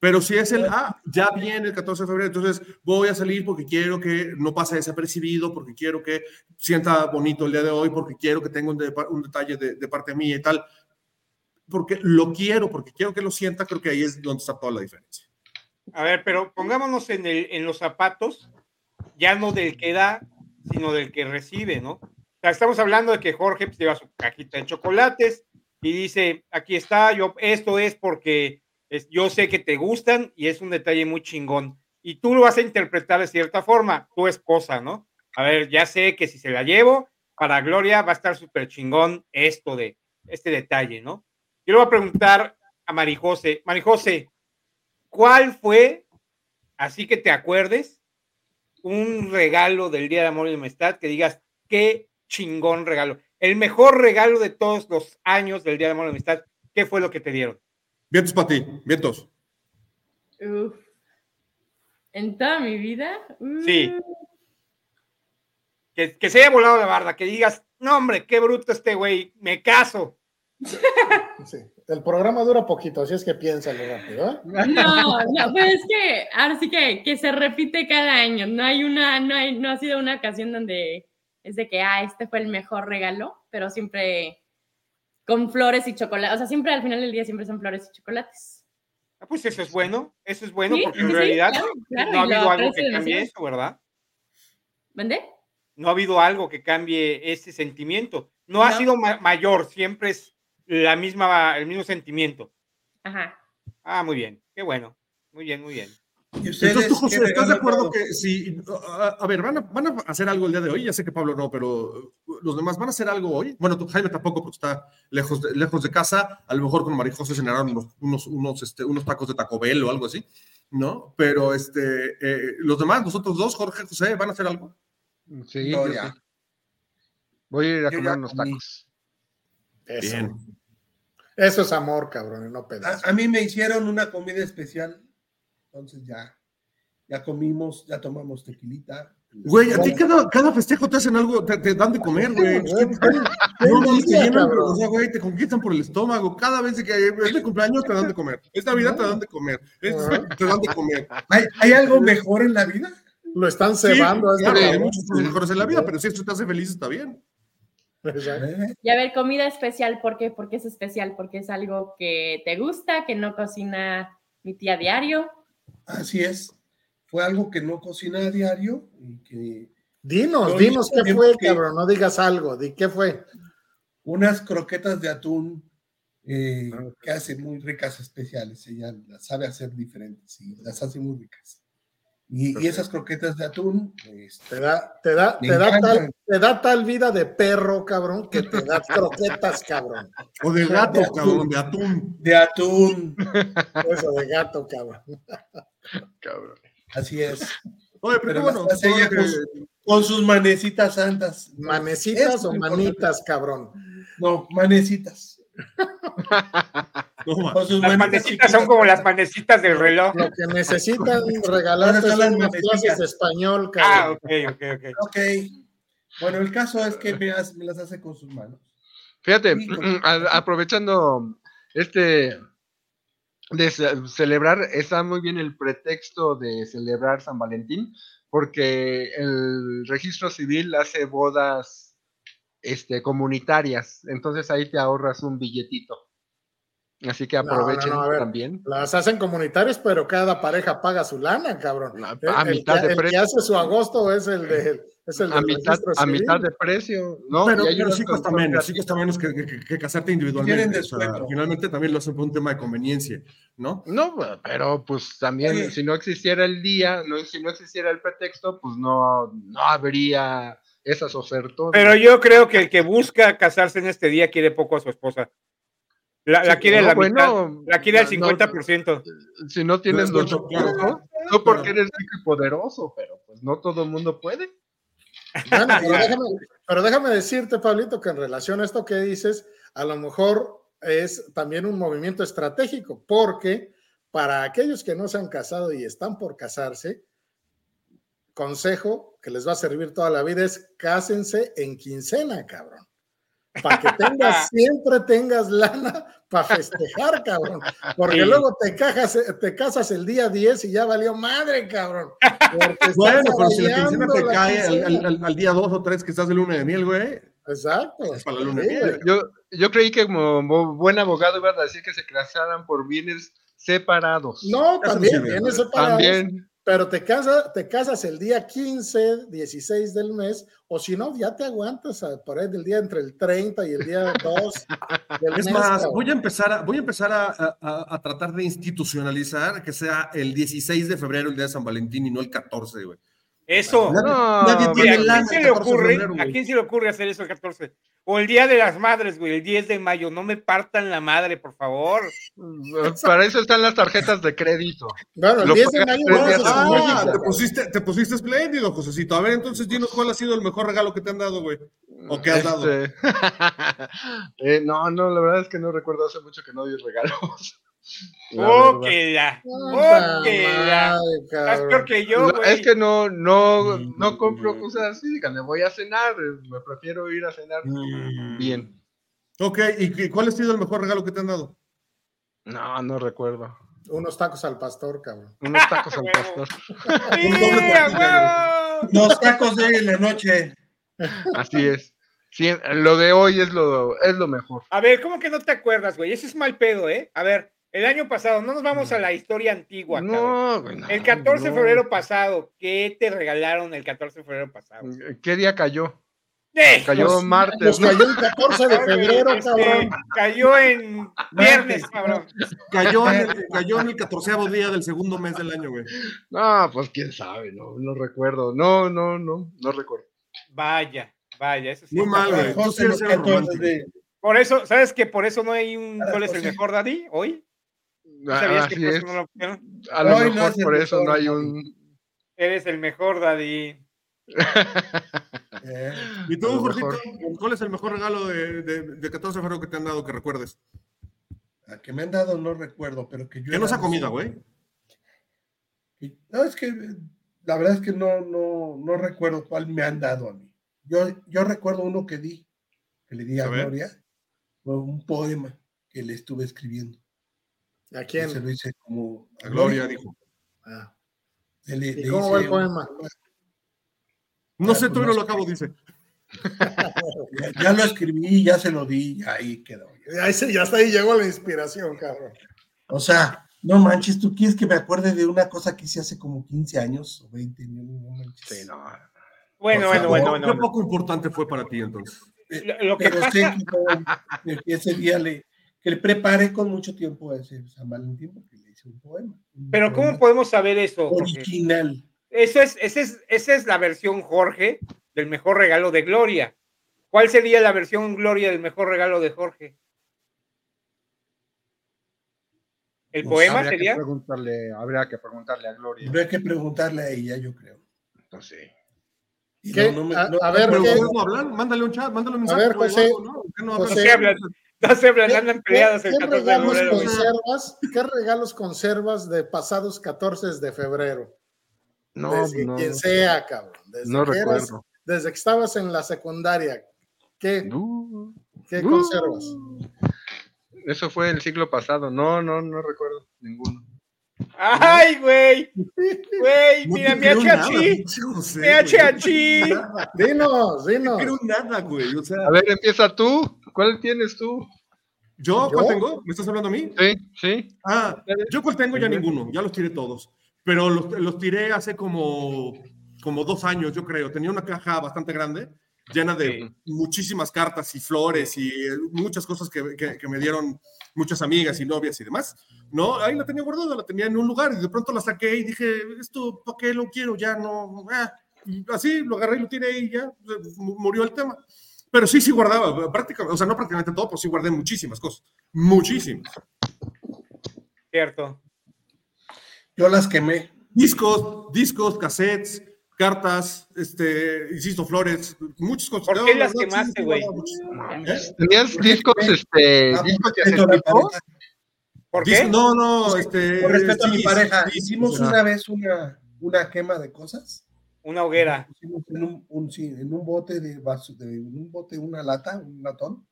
S3: Pero si es el, ah, ya viene el 14 de febrero, entonces voy a salir porque quiero que no pase desapercibido, porque quiero que sienta bonito el día de hoy, porque quiero que tenga un, de- un detalle de, de parte mía y tal. Porque lo quiero, porque quiero que lo sienta, creo que ahí es donde está toda la diferencia.
S4: A ver, pero pongámonos en, el, en los zapatos, ya no del que da, sino del que recibe, ¿no? O sea, estamos hablando de que Jorge pues, lleva su cajita de chocolates y dice, aquí está, yo, esto es porque yo sé que te gustan y es un detalle muy chingón. Y tú lo vas a interpretar de cierta forma, tu esposa, ¿no? A ver, ya sé que si se la llevo, para Gloria va a estar súper chingón esto de, este detalle, ¿no? Yo le voy a preguntar a Marijose, Marijose, ¿cuál fue, así que te acuerdes, un regalo del Día de Amor y Amistad que digas, qué chingón regalo. El mejor regalo de todos los años del Día de Amor y la Amistad, ¿qué fue lo que te dieron?
S3: Vientos para ti, vientos.
S6: Uf. En toda mi vida.
S4: Sí.
S6: mm,
S4: Que, que se haya volado la barda, que digas, no, hombre, qué bruto este güey, me caso.
S2: Sí. El programa dura poquito, así es que piénsalo rápido. ¿eh?
S6: No, no, pues es que ahora sí que, que se repite cada año. No hay una, no hay, no ha sido una ocasión donde es de que, ah, este fue el mejor regalo, pero siempre con flores y chocolate. O sea, siempre al final del día siempre son flores y chocolates.
S4: Ah, pues eso es bueno, eso es bueno,
S6: Sí,
S4: porque
S6: sí,
S4: en
S6: sí,
S4: realidad
S6: claro, claro,
S4: no ha habido algo que cambie eso, ¿verdad?
S6: ¿Vende?
S4: No ha habido algo que cambie ese sentimiento. No, ha sido ma- mayor, siempre es la misma, el mismo sentimiento.
S6: Ajá.
S4: Ah, muy bien, qué bueno. Muy bien, muy bien.
S1: ¿Y ustedes
S3: Entonces, tú, José, ¿estás de acuerdo que si, a, a ver, van a, van a hacer algo el día de hoy? Ya sé que Pablo no, pero los demás van a hacer algo hoy. Bueno, tú, Jaime tampoco, porque está lejos de, lejos de casa. A lo mejor con María José cenarán unos, unos, unos, este, unos tacos de Taco Bell o algo así, ¿no? Pero este, eh, los demás, nosotros dos, Jorge, José, ¿van a hacer algo?
S5: Sí,
S1: No,
S5: yo
S1: ya.
S5: sí. Voy a ir a
S1: Yo
S5: comer unos tacos.
S2: Eso.
S3: Bien.
S2: Eso es amor, cabrón, no pedazos.
S1: A, a mí me hicieron una comida especial, entonces ya, ya comimos, ya tomamos tequilita.
S3: Güey, a ti cada, cada festejo te hacen algo, te, te dan de comer, güey. No, no, te llenan, o sea, güey, te conquistan por el estómago. Cada vez que es de cumpleaños te dan de comer. Es Navidad te dan de comer. Es-
S2: Ajá.
S3: te dan de comer.
S1: ¿Hay, hay algo mejor en la vida?
S2: Lo están
S3: Sí,
S2: cebando. este
S3: claro, hay
S2: cabrón.
S3: muchos cosas mejores en la vida, pero si esto te hace feliz, está bien.
S1: ¿Eh?
S6: Y a ver, comida especial, ¿por qué? Porque es especial, porque es algo que te gusta, que no cocina mi tía diario.
S1: Así es. Fue algo que no cocina a diario y que
S2: Dinos, dinos qué fue, cabrón. No digas algo. ¿De qué fue?
S1: unas croquetas de atún eh,
S2: Ah,
S1: que hace muy ricas especiales. Ella las sabe hacer diferentes y las hace muy ricas. Y, y esas croquetas de atún, este,
S2: Te da, te da, te da, tal, te da tal vida de perro, cabrón, que te da croquetas, cabrón.
S3: O de gato,
S1: De
S3: cabrón, de atún.
S1: de atún.
S2: Eso de gato, cabrón.
S5: Cabrón.
S1: Así es.
S3: Oye, pero,
S1: Pero
S3: bueno,
S1: ella con- Con sus manecitas santas.
S2: ¿Manecitas o manitas, cabrón?
S1: No, manecitas. sus
S4: Las
S1: chiquitas.
S4: son como las manecitas del reloj.
S2: Lo que necesitan regalarte
S1: ¿Dónde están las
S2: son unas
S1: manecitas?
S2: clases de español,
S4: Ah, ok, ok, ok.
S1: Ok. Bueno, el caso es que me, las hace con sus manos.
S5: Fíjate,
S1: Sí, con-
S5: a- aprovechando este de ce- celebrar, está muy bien el pretexto de celebrar San Valentín, porque el registro civil hace bodas este, comunitarias, entonces ahí te ahorras un billetito. Así que
S2: No, no,
S5: aprovechen
S2: no, a ver.
S5: también.
S2: Las hacen comunitarias, pero cada pareja paga su lana, cabrón.
S5: A-
S2: El-
S5: a
S2: el
S5: mitad
S2: que-
S5: de
S2: el que
S5: precio.
S2: hace su agosto es el de es el
S5: A
S2: del
S5: mitad, a mitad de precio, ¿no?
S3: pero, pero sí cuesta menos, sí cuesta menos que, que- que- que casarte individualmente.
S1: Tienen
S3: O sea, finalmente también lo hacen por un tema de conveniencia, ¿no?
S5: No, pero pues también
S1: Oye.
S5: si no existiera el día, no, si no existiera el pretexto, pues no, no habría esas ofertas.
S4: Pero yo creo que el que busca casarse en este día quiere poco a su esposa. La, la
S5: Sí,
S4: quiere
S5: no,
S4: la
S5: bueno,
S4: mitad, la quiere al
S5: no,
S4: 50%.
S5: si no tienes
S3: claro,
S5: recursos, no porque eres rico y poderoso, pero pues no todo el mundo puede.
S2: Bueno, pero déjame, pero déjame decirte, Pablito, que en relación a esto que dices, a lo mejor es también un movimiento estratégico, porque para aquellos que no se han casado y están por casarse, consejo que les va a servir toda la vida es cásense en quincena, cabrón. Para que tengas, siempre tengas lana para festejar, cabrón. Porque
S4: Sí.
S2: luego te, cajas, te casas el día 10 y ya valió madre, cabrón.
S3: Bueno, pero si la quincena te
S2: la
S3: cae al,
S2: quincena.
S3: al- al- al día 2 o 3 que estás de luna de miel, güey.
S2: Exacto.
S3: Es para la luna de miel.
S5: Yo, yo creí que como buen abogado iba a decir que se casaran por bienes separados.
S2: No, también, vienes separados,
S5: También.
S2: Pero te, casa, te casas el día 15, 16 del mes, o si no, ya te aguantas a- por ahí del día entre el 30 y el día 2 del
S3: Es
S2: mes.
S3: más,
S2: cabrón.
S3: voy a empezar, a, voy a, empezar a, a- a tratar de institucionalizar que sea el 16 de febrero el día de San Valentín y no el 14, güey.
S4: Eso.
S3: Nadie,
S5: No,
S3: nadie tiene
S4: Mira, ¿a
S3: lana
S4: quién se le
S3: 14 de
S4: ocurre?
S3: febrero,
S4: ¿A quién se le ocurre hacer eso el 14? O el Día de las Madres, güey, el 10 de mayo. No me partan la madre, por favor.
S5: Para eso están las tarjetas de crédito.
S2: Bueno, el
S5: Lo
S2: 10 de mayo
S5: antes.
S2: en
S3: Ah, te pusiste, te pusiste espléndido, Josecito. A ver, entonces dinos cuál ha sido el mejor regalo que te han dado, güey. ¿O qué has dado?
S5: Este, eh, no, no, la verdad es que no recuerdo hace mucho que no di regalos.
S4: ¡Oh, que ya! ¡Oh, que ya! Estás peor que yo, güey.
S5: es que no, no, no compro cosas así, díganme, voy a cenar, eh, me prefiero ir a cenar
S3: Mm.
S5: bien.
S3: Ok, ¿y cuál ha sido el mejor regalo que te han dado?
S5: No, no recuerdo.
S2: Unos tacos al pastor, cabrón.
S5: Unos tacos al pastor.
S4: ¡Sí,
S3: Un doble
S4: a
S3: tortilla,
S4: huevo!
S1: Los tacos de hoy en la noche.
S5: Así es. Sí, lo de hoy es lo, es lo mejor.
S4: A ver, ¿cómo que no te acuerdas, güey? Ese es mal pedo, ¿eh? A ver, el año pasado, no nos vamos a la historia antigua.
S5: No, güey, no,
S4: El 14 de
S5: no.
S4: febrero pasado, ¿qué te regalaron el 14 de febrero pasado?
S5: ¿Qué día cayó?
S4: ¡Eh!
S5: Cayó martes.
S2: Cayó el 14 de febrero,
S4: este,
S2: cabrón.
S4: Cayó en viernes, cabrón.
S3: Cayó en el, cayó en el catorceavo día del segundo mes del año, güey.
S5: No, pues quién sabe, no, no recuerdo. No, no, no, no recuerdo.
S4: Vaya, vaya, eso sí.
S3: Muy mal, güey.
S1: 14
S4: Por eso, ¿sabes que por eso no hay un cuál es el mejor daddy hoy?
S5: Ah,
S4: ¿Sabías que
S5: así
S4: por
S5: es.
S4: eso no lo pusieron?
S5: A lo
S1: Hoy
S5: mejor por eso no hay un.
S4: Eres el mejor daddy.
S1: Eh,
S3: ¿Y tú, Jorgito? ¿Cuál es el mejor regalo de, de, de 14 de febrero que te han dado que recuerdes?
S1: a que me han dado no recuerdo, pero que yo.
S3: Que no
S1: era
S3: sea
S1: de-
S3: comida, güey.
S1: que- No, es que la verdad es que no, no, no recuerdo cuál me han dado a mí. Yo, yo recuerdo uno que di, que le di a,
S3: A.
S1: Gloria, fue un poema que le estuve escribiendo.
S2: ¿A
S1: Y Se
S2: quién?
S1: lo hice como
S3: A Gloria dijo.
S2: Ah.
S1: Le
S2: ¿Y cómo va el poema?
S1: un-
S3: No
S1: Ah,
S3: sé,
S1: pues
S3: todavía
S1: no
S3: lo acabo, dice.
S1: Ya, ya lo escribí, ya se lo di, y ahí quedó.
S2: Ahí se- ya hasta ahí llegó la inspiración, cabrón.
S1: O sea, no manches, ¿tú quieres que me acuerde de una cosa que hice hace como 15 años o 20? No, manches.
S5: Sí, no.
S4: Bueno, bueno, bueno,
S3: ¿Qué
S4: bueno. bueno.
S3: poco importante fue para ti entonces?
S4: Lo, lo que
S1: Pero
S4: pasa,
S1: sé que, no, que ese día le, que le preparé con mucho tiempo a ese San Valentín porque le hice un poema. un
S4: pero ¿cómo podemos saber eso?
S1: Original.
S4: Eso es, esa es, esa es la versión Jorge del mejor regalo de Gloria. ¿Cuál sería la versión Gloria del mejor regalo de Jorge? ¿El
S1: Pues
S4: poema
S5: habría
S4: sería?
S5: Que preguntarle, habría que preguntarle a Gloria.
S1: Habría que preguntarle a ella, yo creo.
S5: Entonces,
S1: Y
S2: ¿Qué?
S1: no, no me-
S2: A-
S1: no-
S2: a ver,
S3: ¿Pero
S2: ¿qué?
S3: hablan? Mándale un chat, mándale un mensaje.
S2: ver,
S3: o
S2: José. José,
S4: No hablan, andan
S2: ¿Qué-
S4: peleadas el
S2: qué
S4: 14 de
S2: regalos
S4: febrero.
S2: conservas? ¿Qué regalos conservas de pasados 14 de febrero?
S5: no,
S2: desde
S5: no,
S2: quien sea, cabrón. Desde
S5: no
S2: eras-
S5: recuerdo.
S2: desde que estabas en la secundaria, ¿qué, qué
S5: Uh.
S2: conservas?
S5: Eso fue el siglo pasado. No, no, no recuerdo ninguno.
S4: Ay, güey. Güey,
S3: No
S4: mira, mi
S3: creo nada,
S4: HH.
S3: pinche José,
S4: Mi
S3: güey.
S4: HH.
S3: Nada,
S2: Dinos,
S3: No
S2: dinos.
S3: creo nada, güey. O sea,
S5: A ver, empieza tú. ¿Cuál tienes tú?
S3: ¿yo cuál
S2: ¿Yo?
S3: tengo? ¿Me estás hablando a mí?
S5: Sí, sí.
S3: Ah, yo cuál tengo ya ninguno, ya los tiré todos. Pero los, los tiré hace como, como dos años, yo creo. Tenía una caja bastante grande, llena de muchísimas cartas y flores y eh, muchas cosas que, que- que me dieron muchas amigas y novias y demás. No, ahí la tenía guardada, la tenía en un lugar y de pronto la saqué y dije, esto, ¿para qué lo quiero? Ya no, ah. Así lo agarré y lo tiré y ya mu- murió el tema. Pero sí, sí guardaba, prácticamente, o sea, no prácticamente todo, pero sí guardé muchísimas cosas, muchísimas.
S4: Cierto.
S1: Yo las quemé.
S3: Discos, discos, cassettes, cartas, este, insisto, flores, muchas cosas.
S4: ¿Por qué
S3: No,
S4: las
S3: la verdad,
S4: quemaste,
S3: sí,
S4: güey?
S3: ¿Eh?
S5: ¿Tenías discos, este,
S1: Ah,
S5: discos
S1: por
S4: qué?
S3: No, no, este.
S1: Por respeto a mi pareja.
S3: sí,
S1: Hicimos una vez una, una quema de cosas.
S4: Una hoguera.
S1: Pusimos en un, un- sí, en un bote de vaso, de en un bote, una lata, un latón.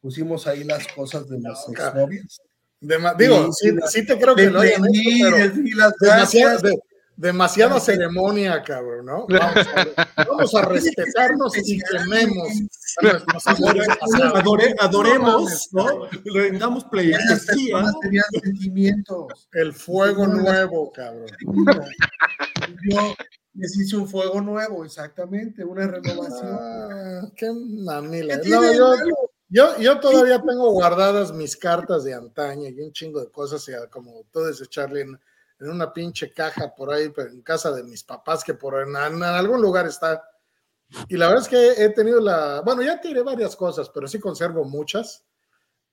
S1: Pusimos ahí las cosas de las
S2: No,
S1: exnovias.
S2: Digo,
S1: Sí,
S2: sí,
S1: sí,
S2: sí te creo que lo hayan hecho, demasiada, ceremonia, cabrón, ¿no? Vamos a, vamos a respetarnos y quememos
S3: Adore- adoremos,
S1: No
S3: ¿no? Le damos
S1: Esas
S3: pleitesía.
S1: personas tenían sentimientos.
S2: El fuego nuevo, cabrón.
S1: Yo les hice un fuego nuevo, exactamente, una renovación.
S2: Ah, qué mamila.
S1: ¿Qué
S2: No, yo, yo, yo todavía tengo guardadas mis cartas de antaño y un chingo de cosas, y como tú dices, Charlie, en, en una pinche caja por ahí, pero en casa de mis papás, que por en, en algún lugar está. Y la verdad es que he tenido la, bueno, ya tiré varias cosas, pero sí conservo muchas.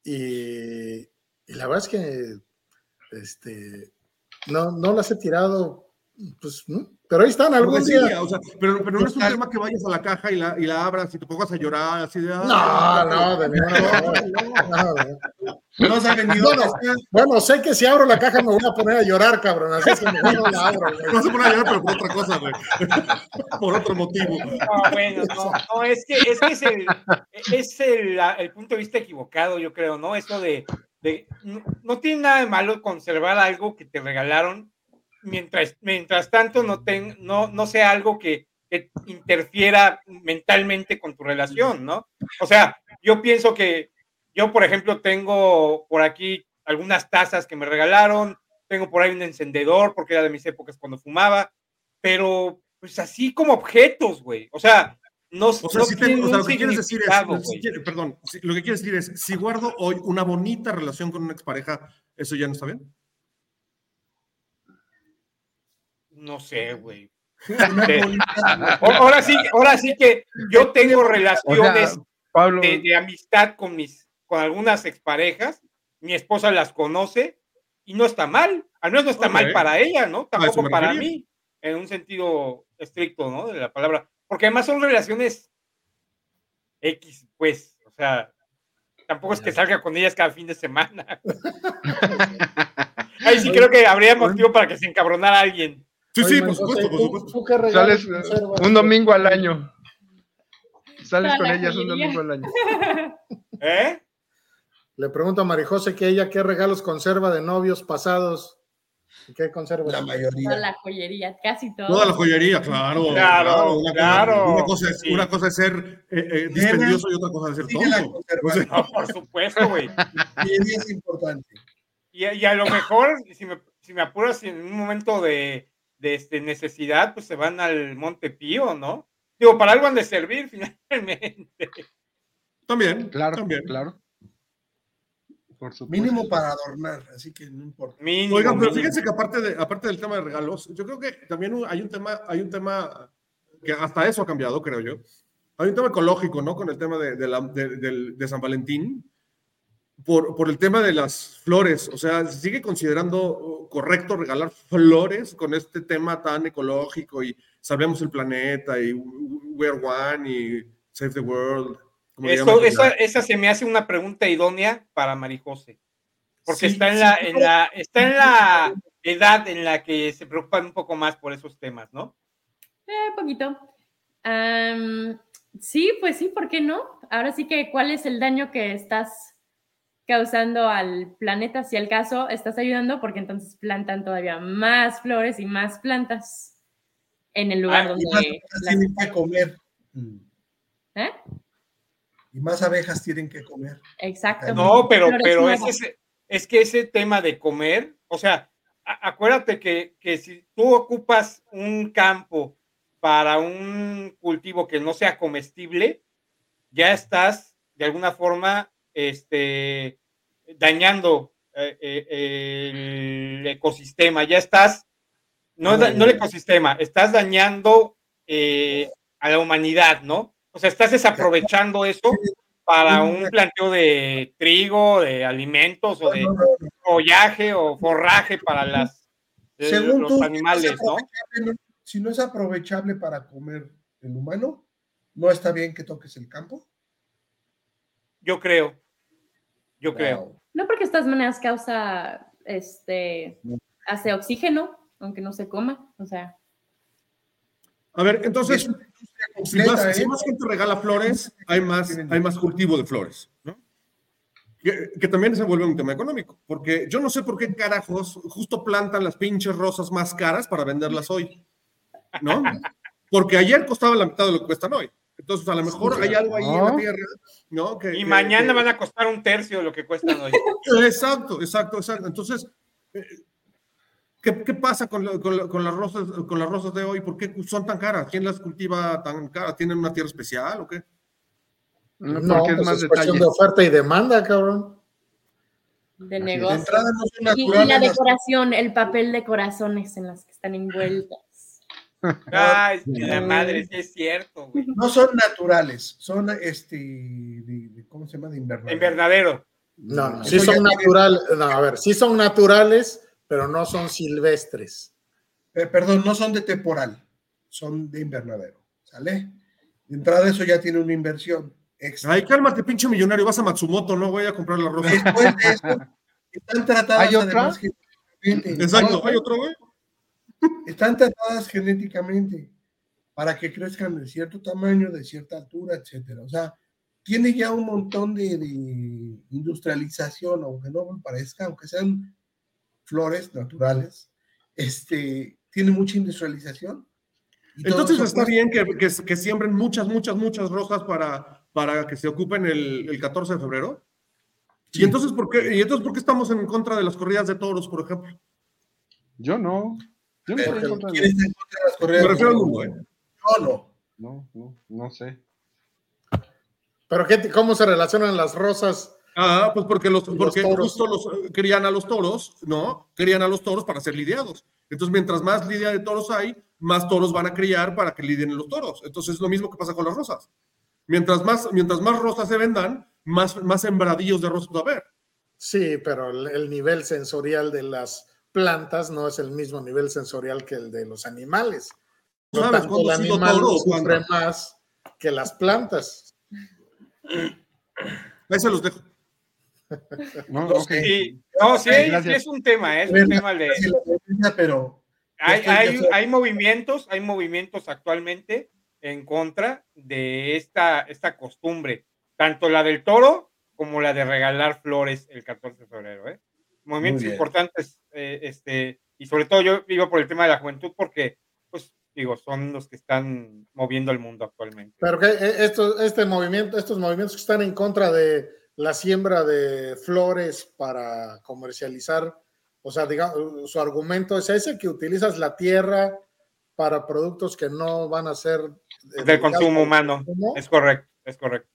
S2: Y, y la verdad es que este, no, no las he tirado, pues, ¿no? Pero ahí están, algún día.
S3: o sea, pero, pero no es un tema que vayas a la caja y la, y la abras y te pongas a llorar así de.
S2: No,
S3: "Ay,
S2: no, de ninguna manera. No, no.
S1: No saben ni dónde
S2: Bueno,
S1: está.
S2: Bueno, sé que si abro la caja me voy a poner a llorar, cabrón. Así es que mejor no la abro, güey.
S3: Vas a poner a llorar, pero por otra cosa, güey. por otro motivo.
S4: No, bueno, no, no, es que, es, que es, el, es el, el punto de vista equivocado, yo creo, ¿no? Eso de, de no, no tiene nada de malo conservar algo que te regalaron mientras, mientras tanto no, ten, no, no sea algo que, que interfiera mentalmente con tu relación, ¿no? O sea, yo pienso que yo, por ejemplo, tengo por aquí algunas tazas que me regalaron, tengo por ahí un encendedor porque era de mis épocas cuando fumaba, pero pues así como objetos, güey. O sea, no,
S3: O sea,
S4: no
S3: si te- o sea, lo que quieres decir es, si quiere- perdón, si- lo que quieres decir es, si guardo hoy una bonita relación con una expareja, ¿eso ya no está bien?
S4: No sé, güey. O- Ahora sí, ahora sí que yo tengo relaciones
S5: Pablo,
S4: de, de amistad con mis, con algunas exparejas, mi esposa las conoce y no está mal, al menos no está mal para ella, ¿no? Tampoco
S3: me
S4: para mí, en un sentido estricto, ¿no? De la palabra, porque además son relaciones X, pues, o sea, tampoco es que salga con ellas cada fin de semana. Ahí sí creo que habría motivo para que se encabronara alguien.
S3: Sí, sí, por supuesto, por
S2: ¿tú-
S3: supuesto.
S5: sales un domingo al año. Sales con
S6: la
S5: ellas un domingo al año.
S4: ¿Eh?
S2: Le pregunto a Marijose que ella qué regalos conserva de novios pasados. ¿Y ¿Qué conserva?
S1: La
S6: Toda
S1: mayoría.
S6: la joyería, casi todo.
S3: Toda la joyería, claro.
S4: Claro,
S3: una,
S4: claro,
S3: Cosa, una, cosa es,
S4: sí.
S3: una cosa es ser eh, eh, dispendioso y otra cosa es ser tonto. O sea,
S1: conservación.
S4: No, por supuesto, güey.
S1: Y es importante.
S4: Y, y a lo mejor, si me, si me apuras en un momento de, de este, necesidad, pues se van al Monte Pío, ¿no? Digo, para algo han de servir finalmente.
S3: también,
S5: Claro,
S3: también.
S5: claro. Por supuesto.
S1: Mínimo para adornar, así que no importa.
S4: Mínimo,
S3: Oigan, pero
S4: mínimo.
S3: fíjense que aparte, de, aparte del tema de regalos, yo creo que también hay un tema, hay un tema que hasta eso ha cambiado, creo yo. Hay un tema ecológico, ¿no? Con el tema de, de la- de- San Valentín, por, por el tema de las flores. O sea, ¿se sigue considerando correcto regalar flores con este tema tan ecológico y salvemos el planeta y We're One y Save the World?
S4: Eso, esa, se me hace una pregunta idónea para Marijose. Porque
S1: Sí,
S4: está, en
S1: sí,
S4: la, en la, está en la edad en la que se preocupan un poco más por esos temas, ¿no?
S6: Eh, poquito. Sí, pues sí, ¿por qué no? Ahora sí que, ¿cuál es el daño que estás causando al planeta? Si al caso estás ayudando, porque entonces plantan todavía más flores y más plantas en el lugar
S4: Ah,
S1: Y
S6: donde
S1: más. Y más abejas tienen que comer.
S6: Exacto.
S4: No, pero, pero es,
S6: nuevas.
S4: ese- es que ese tema de comer, o sea, a- acuérdate que, que si tú ocupas un campo para un cultivo que no sea comestible, ya estás de alguna forma este, dañando eh, eh, el ecosistema, ya estás, no, no el ecosistema, estás dañando eh, a la humanidad, ¿no? O sea, estás desaprovechando eso para un planteo de trigo, de alimentos o de follaje o forraje para las, eh,
S1: Según
S4: los
S1: tú, si no es
S4: animales, ¿no?
S1: Si no es aprovechable para comer el humano, ¿no está bien que toques el campo?
S4: Yo creo. Yo creo.
S6: No, porque de todas maneras causa, este, hace oxígeno, aunque no se coma, o sea.
S3: A ver,
S1: Es
S3: entonces, si más, si
S1: ¿eh?
S3: más gente regala flores, hay más, hay más cultivo de flores, ¿no? Que, que también se vuelve un tema económico, porque yo no sé por qué carajos justo plantan las pinches rosas más caras para venderlas hoy, ¿no? Porque ayer costaba la mitad de lo que cuestan hoy. Entonces, a lo mejor hay algo ahí en la
S5: ¿no?
S3: tierra, ¿no? Que,
S4: Y
S3: que-
S4: mañana
S3: que-
S4: van a costar un tercio de lo que cuestan hoy.
S3: Exacto, exacto, exacto. Entonces, eh, ¿qué, qué pasa con, lo- con lo- con las rosas, con las rosas de hoy? ¿Por qué son tan caras? ¿Quién las cultiva tan caras? ¿Tienen una tierra especial o qué?
S5: No,
S2: No,
S5: porque es
S2: pues
S5: más
S2: es cuestión de oferta y demanda, cabrón.
S6: de
S5: es.
S1: De
S6: negocio.
S1: entrada no son
S6: Y, y la
S1: las-
S6: decoración, el papel de corazones en las que están envueltas.
S4: Ay, la madre, sí es cierto, güey.
S1: No son naturales, son este, de- de- ¿cómo se llama? De invernadero.
S4: Invernadero.
S2: No, no, sí son naturales. No, a ver, sí son naturales, pero no son silvestres.
S1: eh, perdón, no son de temporal, son de invernadero, ¿sale? De entrada eso ya tiene una inversión extra.
S3: Ay, cálmate, pinche millonario, vas a Matsumoto, no voy a comprar la rosa.
S1: Después de eso, están tratadas
S5: ¿Hay otra?
S1: genéticamente.
S3: Exacto, hay otro, güey.
S1: Están tratadas genéticamente para que crezcan de cierto tamaño, de cierta altura, etcétera. O sea, tiene ya un montón de, de industrialización, aunque no me parezca, aunque sean flores naturales, este, tiene mucha industrialización.
S3: Entonces está
S1: pues,
S3: bien que, que, que siembren muchas, muchas, muchas rosas para, para que se ocupen el, el 14 de febrero.
S1: Sí.
S3: ¿Y entonces, por qué, ¿Y entonces por qué estamos en contra de las corridas de toros, por ejemplo?
S5: Yo no. Yo no estoy en contra
S1: ¿quién
S5: de
S1: está en contra de las corridas
S3: Me
S1: de
S3: refiero
S1: toros?
S3: ¿eh?
S1: Yo no.
S5: No, no, no sé.
S2: Pero qué, ¿cómo se relacionan las rosas?
S3: Ah, pues porque, los,
S2: Los
S3: porque
S2: toros.
S3: justo los eh, crían a los toros, ¿no? Crían a los toros para ser lidiados. Entonces, mientras más lidia de toros hay, más toros van a criar para que lidien los toros. Entonces, es lo mismo que pasa con las rosas. Mientras más, mientras más rosas se vendan, más, más sembradillos de rosas va a haber.
S2: Sí, pero el, el nivel sensorial de las plantas no es el mismo nivel sensorial que el de los animales. Por
S3: ¿Sabes
S2: tanto, el animal
S3: toro
S2: sufre más que las plantas.
S3: Ahí se los dejo.
S5: No.
S4: Sí, no, sí,
S5: Ok,
S4: sí
S5: gracias.
S4: es un tema, ¿eh? es un tema de...
S1: Pero
S4: Hay, hay, hay movimientos, hay movimientos actualmente en contra de esta, esta costumbre, tanto la del toro como la de regalar flores el 14 de febrero. ¿eh? Movimientos importantes, eh, este, y sobre todo yo vivo por el tema de la juventud porque, pues, digo, son los que están moviendo el mundo actualmente.
S2: Pero que eh, esto, este movimiento, estos movimientos que están en contra de la siembra de flores para comercializar, o sea, digamos, su argumento es ese, que utilizas la tierra para productos que no van a ser eh,
S4: del consumo humano,
S2: consumo.
S4: es correcto, es correcto.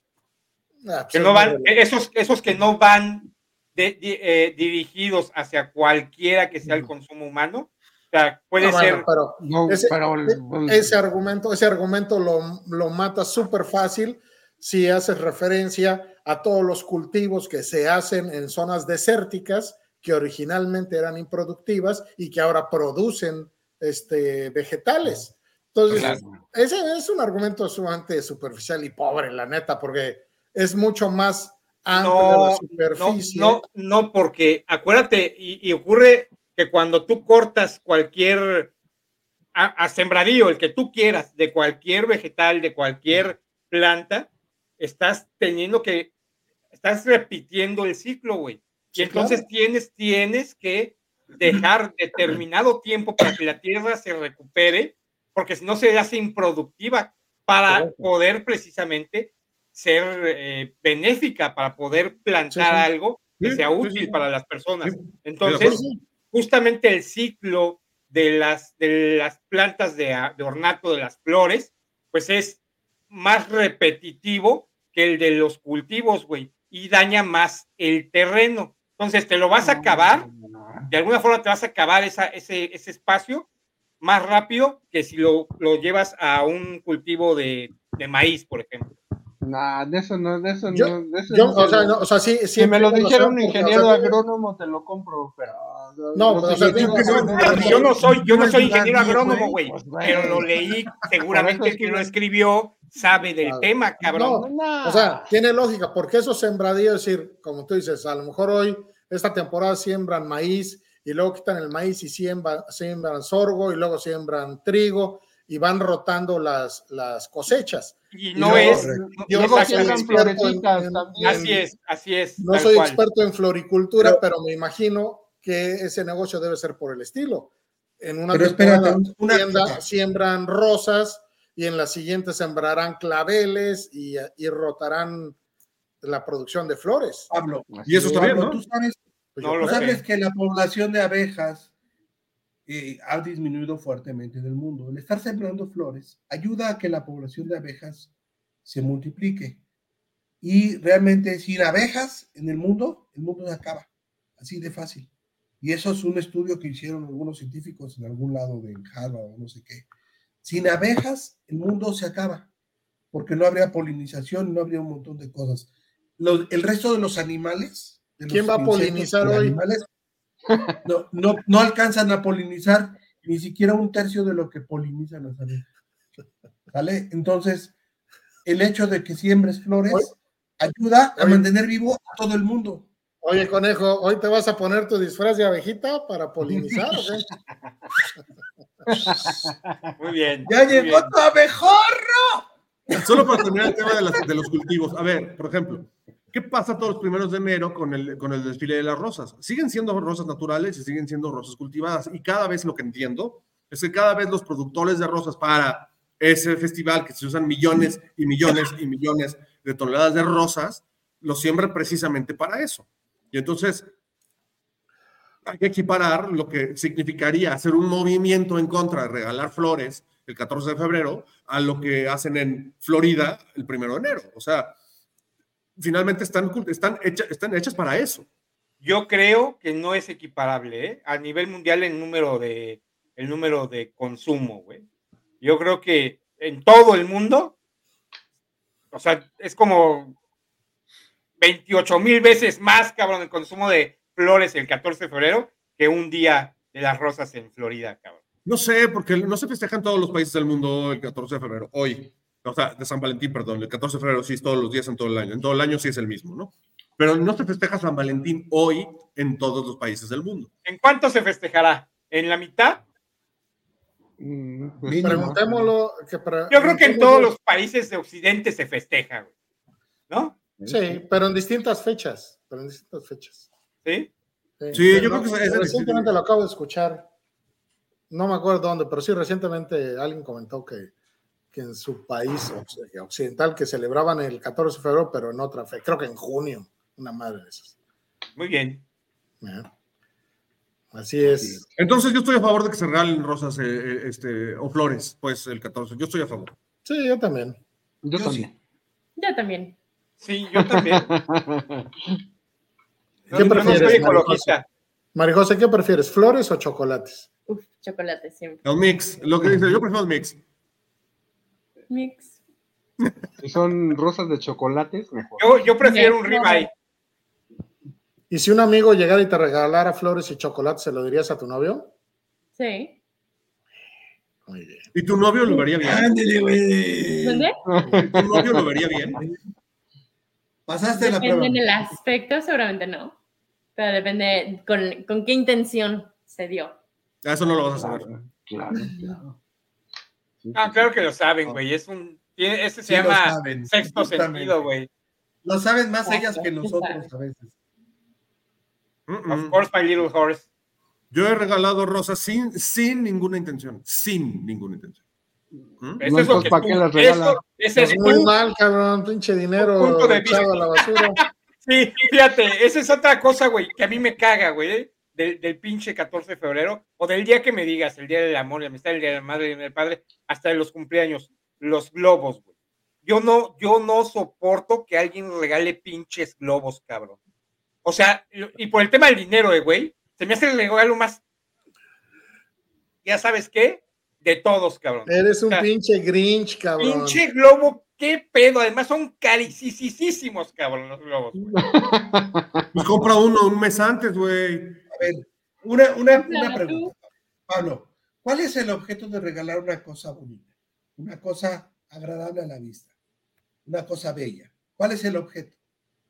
S2: Ah, pues
S4: que
S2: es
S4: no van,
S2: muy-
S4: esos, esos que no van de- eh, dirigidos hacia cualquiera que sea el consumo humano. O sea, puede
S2: bueno,
S4: ser.
S2: pero
S5: No,
S2: Ese-
S5: pero
S2: e- ese argumento, ese argumento lo, lo mata súper fácil si haces referencia a todos los cultivos que se hacen en zonas desérticas que originalmente eran improductivas y que ahora producen este, vegetales. Entonces,
S5: Claro.
S2: ese es un argumento sumamente superficial y pobre, la neta, porque es mucho más amplia la
S4: No, no,
S2: superficie.
S4: no, no, porque acuérdate, y, y ocurre que cuando tú cortas cualquier a, a sembradío, el que tú quieras, de cualquier vegetal, de cualquier planta, estás teniendo que, estás repitiendo el ciclo, güey. Y entonces
S2: claro.
S4: tienes, tienes que dejar determinado tiempo para que la tierra se recupere, porque si no se hace improductiva para
S2: Correcto.
S4: poder precisamente ser eh, benéfica, para poder plantar
S2: Sí, sí.
S4: algo que
S3: Sí,
S4: sea útil para las personas. Entonces, justamente el ciclo de las, de las plantas de, de ornato de las flores, pues es más repetitivo que el de los cultivos, güey, y daña más el terreno. Entonces, te lo vas a acabar, de alguna forma te vas a acabar esa, ese, ese espacio más rápido que si lo, lo llevas a un cultivo de, de maíz, por ejemplo.
S5: Nah, de eso no, de eso
S2: Yo-
S5: no. De eso
S2: Yo,
S5: no
S2: o sea,
S5: no.
S2: o sea, sí,
S5: si me lo dijera un
S2: o
S5: ingeniero
S2: sea,
S5: agrónomo, te lo compro, pero.
S2: No, sea,
S4: Yo no soy, yo no soy ingeniero agrónomo,
S5: güey, pues,
S4: pero lo leí, seguramente el que lo escribió sabe del
S2: Claro.
S4: tema, cabrón.
S2: No. O sea, tiene lógica, porque esos sembradíos, es decir, como tú dices, a lo mejor hoy, esta temporada siembran maíz y luego quitan el maíz y siembran, siembran sorgo y luego siembran trigo y van rotando las, las cosechas.
S4: Y
S2: Y
S4: no
S2: luego-
S4: es, no-
S2: yo no soy experto en-
S4: así es, así es.
S2: No soy
S4: cual.
S2: experto en floricultura,
S1: Pero-
S2: pero, me imagino que ese negocio debe ser por el estilo. En una
S1: Pero
S2: temporada
S1: espérate, una
S2: tienda- siembran rosas y en la siguiente sembrarán claveles y, y rotarán la producción de flores.
S1: Pablo,
S3: Y eso está bien, ¿no?
S1: tú sabes,
S2: Pues
S4: No
S1: tú
S2: creo-
S4: sé.
S1: sabes que la población de abejas eh, ha disminuido fuertemente en el mundo. El estar sembrando flores ayuda a que la población de abejas se multiplique. Y realmente sin abejas en el mundo, el mundo se acaba. Así de fácil. Y eso es un estudio que hicieron algunos científicos en algún lado de Harvard o no sé qué. Sin abejas, el mundo se acaba. Porque no habría polinización, no habría un montón de cosas. Los- el resto de los animales. de los
S2: ¿Quién va a polinizar hoy?
S1: animales, no, no, no alcanzan a polinizar ni siquiera un tercio de lo que polinizan las abejas. ¿Vale? Entonces, el hecho de que siembres flores ayuda a mantener vivo a todo el mundo.
S2: Oye, conejo, ¿hoy te vas a poner tu disfraz de abejita para polinizar? o qué?
S4: Muy bien.
S1: ¡Ya
S4: muy
S1: llegó
S4: bien.
S1: tu abejorro!
S3: Solo para terminar el tema de, las- de los cultivos. A ver, por ejemplo, ¿qué pasa todos los primeros de enero con el, con el desfile de las rosas? Siguen siendo rosas naturales y siguen siendo rosas cultivadas. Y cada vez lo que entiendo es que cada vez los productores de rosas para ese festival, que se usan millones y millones y millones de toneladas de rosas, lo siembran precisamente para eso. Y entonces hay que equiparar lo que significaría hacer un movimiento en contra de regalar flores el 14 de febrero a lo que hacen en Florida el 1 de enero. O sea, finalmente están, están, hecha- están hechas para eso.
S4: Yo creo que no es equiparable, ¿eh? A nivel mundial el número de el número de consumo, güey. Yo creo que en todo el mundo, o sea, es como 28 mil veces más, cabrón, el consumo de flores el 14 de febrero que un día de las rosas en Florida, cabrón.
S3: No sé, porque no se festeja en todos los países del mundo el 14 de febrero, hoy. O sea, de San Valentín, perdón. El 14 de febrero sí es todos los días en todo el año. En todo el año sí es el mismo, ¿no? Pero no se festeja San Valentín hoy en todos los países del mundo.
S4: ¿En cuánto se festejará? ¿En la mitad?
S5: Mm,
S1: Mínimo.
S2: Preguntémoslo. Que pre-
S4: Yo creo que en todos los países de Occidente se festeja, güey. ¿No?
S2: Sí, pero en distintas fechas. Pero en distintas fechas.
S4: ¿Sí?
S3: Sí, yo
S2: Pero
S3: creo que es-
S2: Recientemente lo acabo de escuchar. No me acuerdo dónde, pero sí, recientemente alguien comentó que, que en su país occidental que celebraban el 14 de febrero, pero en otra fe. Creo que en junio. Una madre de esas.
S4: Muy bien.
S2: ¿eh? Así es.
S3: Entonces yo estoy a favor de que se regalen rosas eh, eh, este, o flores, pues el 14. Yo estoy a favor.
S2: Sí, yo también.
S5: Yo
S1: Yo
S5: también.
S6: Yo también.
S4: Sí, yo también.
S2: ¿Qué
S4: Yo no
S2: prefieres,
S4: soy
S2: Maricosa?
S4: ecologista.
S2: Marijose, ¿qué prefieres? ¿Flores o chocolates?
S6: Uf, chocolate siempre.
S3: El mix, lo que dice, yo prefiero el mix.
S6: Mix.
S5: Si son rosas de chocolates, mejor.
S4: Yo, yo prefiero un ribeye.
S2: ¿Y si un amigo llegara y te regalara flores y chocolates, ¿se lo dirías a tu novio?
S6: Sí.
S2: Muy bien.
S3: ¿Y tu novio lo vería bien?
S1: Ándele, güey.
S6: ¿Dónde?
S3: ¿Tu novio lo vería bien?
S1: Pasaste la prueba.
S6: Depende en el aspecto, seguramente no. Pero depende con, con qué intención se dio.
S3: Eso no lo vas a saber.
S5: Claro, claro. Sí,
S4: Ah,
S5: sí,
S4: claro que lo saben, güey. Es un. tiene- Ese se
S1: Sí lo
S4: llama
S1: saben,
S4: sexto sentido, güey.
S1: Lo saben más
S6: Ah,
S1: ellas que
S6: sí,
S1: nosotros a veces.
S3: Mm,
S4: Of
S3: mm.
S4: course, my little horse.
S3: Yo he regalado rosas sin, sin ninguna intención. Sin ninguna intención. ¿Mm?
S4: Eso
S5: No,
S4: es lo
S5: entonces,
S4: que
S5: ¿para
S4: tú-
S5: qué las regala?
S4: eso- ese es
S2: Pues muy
S4: tú.
S2: mal, cabrón, pinche dinero
S4: punto de vista.
S2: a la basura.
S4: Sí, fíjate, esa es otra cosa, güey, que a mí me caga, güey, del, del pinche 14 de febrero, o del día que me digas, el día del amor, la amistad, el día de la madre y del padre, hasta de los cumpleaños, los globos, güey. Yo no, yo no soporto que alguien regale pinches globos, cabrón. O sea, y por el tema del dinero, eh, güey, se me hace el regalo más, ya sabes qué, de todos, cabrón.
S2: Eres un
S4: O sea,
S2: pinche Grinch, cabrón.
S4: Pinche globo, qué pedo, además son carísimos, cabrón, los globos. güey.
S3: Pues compra uno un mes antes, güey.
S1: A ver, una, una, una pregunta. Pablo, ¿cuál es el objeto de regalar una cosa bonita? Una cosa agradable a la vista. Una cosa bella. ¿Cuál es el objeto?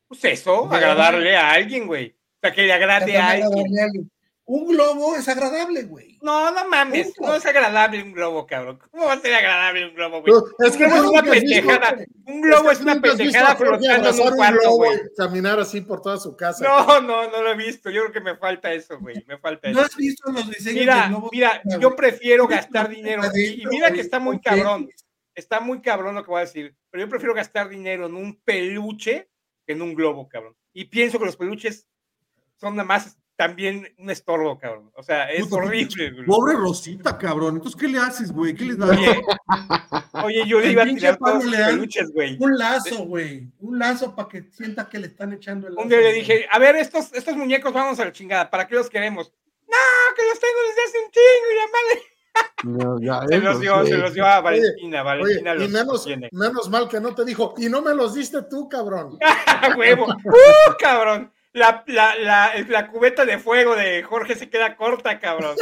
S4: Pues eso, agradarle a alguien, güey. O sea, que le agrade a alguien.
S1: Un globo es agradable, güey.
S4: No, no mames,
S1: Punto.
S4: no es agradable un globo, cabrón. ¿Cómo va a ser agradable un globo, güey?
S2: Es que tú
S4: es una
S2: visto-
S4: pendejada. Un globo es
S2: que
S4: una
S2: has visto
S4: pendejada flotando en un cuarto,
S2: globo
S4: güey.
S2: Caminar así por toda su casa.
S4: No, no, no lo he visto. Yo creo que me falta eso, güey. Me falta
S1: ¿No
S4: eso.
S1: has visto los diseños de
S4: Mira,
S1: globos?
S4: mira,
S1: güey?
S4: yo prefiero gastar dinero. Y, mira que está muy cabrón. Está muy cabrón lo que voy a decir. Pero yo prefiero gastar dinero en un peluche que en un globo, cabrón. Y pienso que los peluches son nada más también un estorbo, cabrón. O sea, es
S3: Puta,
S4: horrible, güey.
S3: Pobre Rosita, cabrón. Entonces, ¿qué le haces, güey? ¿Qué le das?
S4: Oye, oye, yo le iba a tirar todos los peluches, güey.
S1: Un lazo, güey. Un lazo para que sienta que le están echando el lazo.
S4: Un día le dije, a ver, estos, estos muñecos vamos a la chingada, ¿para qué los queremos? No, que los tengo desde hace un chingo y la madre.
S5: No, ya,
S4: Se los dio,
S5: sí.
S4: se los dio a Valentina,
S2: Oye,
S4: Valentina
S2: y
S4: los
S2: menos,
S4: tiene.
S2: menos mal que no te dijo, y no me los diste tú, cabrón.
S4: ¡A huevo! ¡Uh, cabrón! La, la, la, la cubeta de fuego de Jorge se queda corta, cabrón.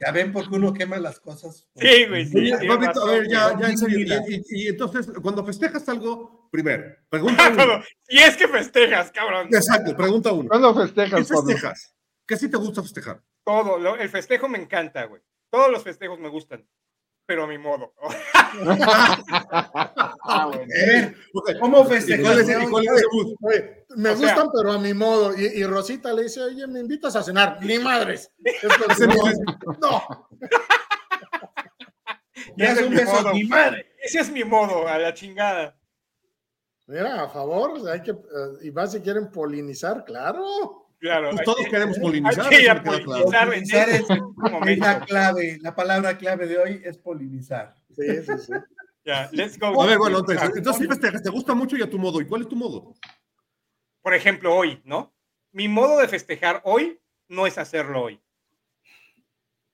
S1: Ya ven por qué uno quema las cosas.
S4: Sí, güey, sí.
S3: A ver, ya, ya en serio,
S1: Mira.
S3: y, y- y entonces, cuando festejas algo, primero, pregunta uno.
S4: Si es que festejas, cabrón.
S3: Exacto, pregunta uno.
S5: ¿Cuándo
S3: ¿Qué
S5: festejas, Pablo?
S3: festejas? ¿Qué sí te gusta festejar?
S4: Todo, lo- el festejo me encanta, güey. Todos los festejos me gustan, pero a mi modo.
S5: Ah, bueno.
S1: A ver,
S3: Ok,
S1: ¿cómo
S3: mood?
S2: Oye, me
S4: O sea-
S2: gustan, pero a mi modo. Y, y Rosita le dice, oye, ¿me invitas a cenar? Ni madres.
S3: No
S2: no,
S3: es.
S2: no.
S1: Ya es
S4: Ese
S1: un
S4: mi
S1: beso,
S4: modo.
S1: mi madre.
S4: Ese es mi modo, a la chingada.
S2: Mira, a favor, hay que, eh, y más si quieren polinizar, claro.
S4: Claro.
S3: Pues todos
S4: que-
S3: queremos polinizar.
S1: es, es la clave, la palabra clave de hoy es polinizar.
S2: Sí, sí, sí.
S4: Ya, let's go.
S3: A ver, bueno, entonces, entonces sí festejas, te gusta mucho y a tu modo. ¿Y cuál es tu modo?
S4: Por ejemplo, hoy, ¿no? Mi modo de festejar hoy no es hacerlo hoy.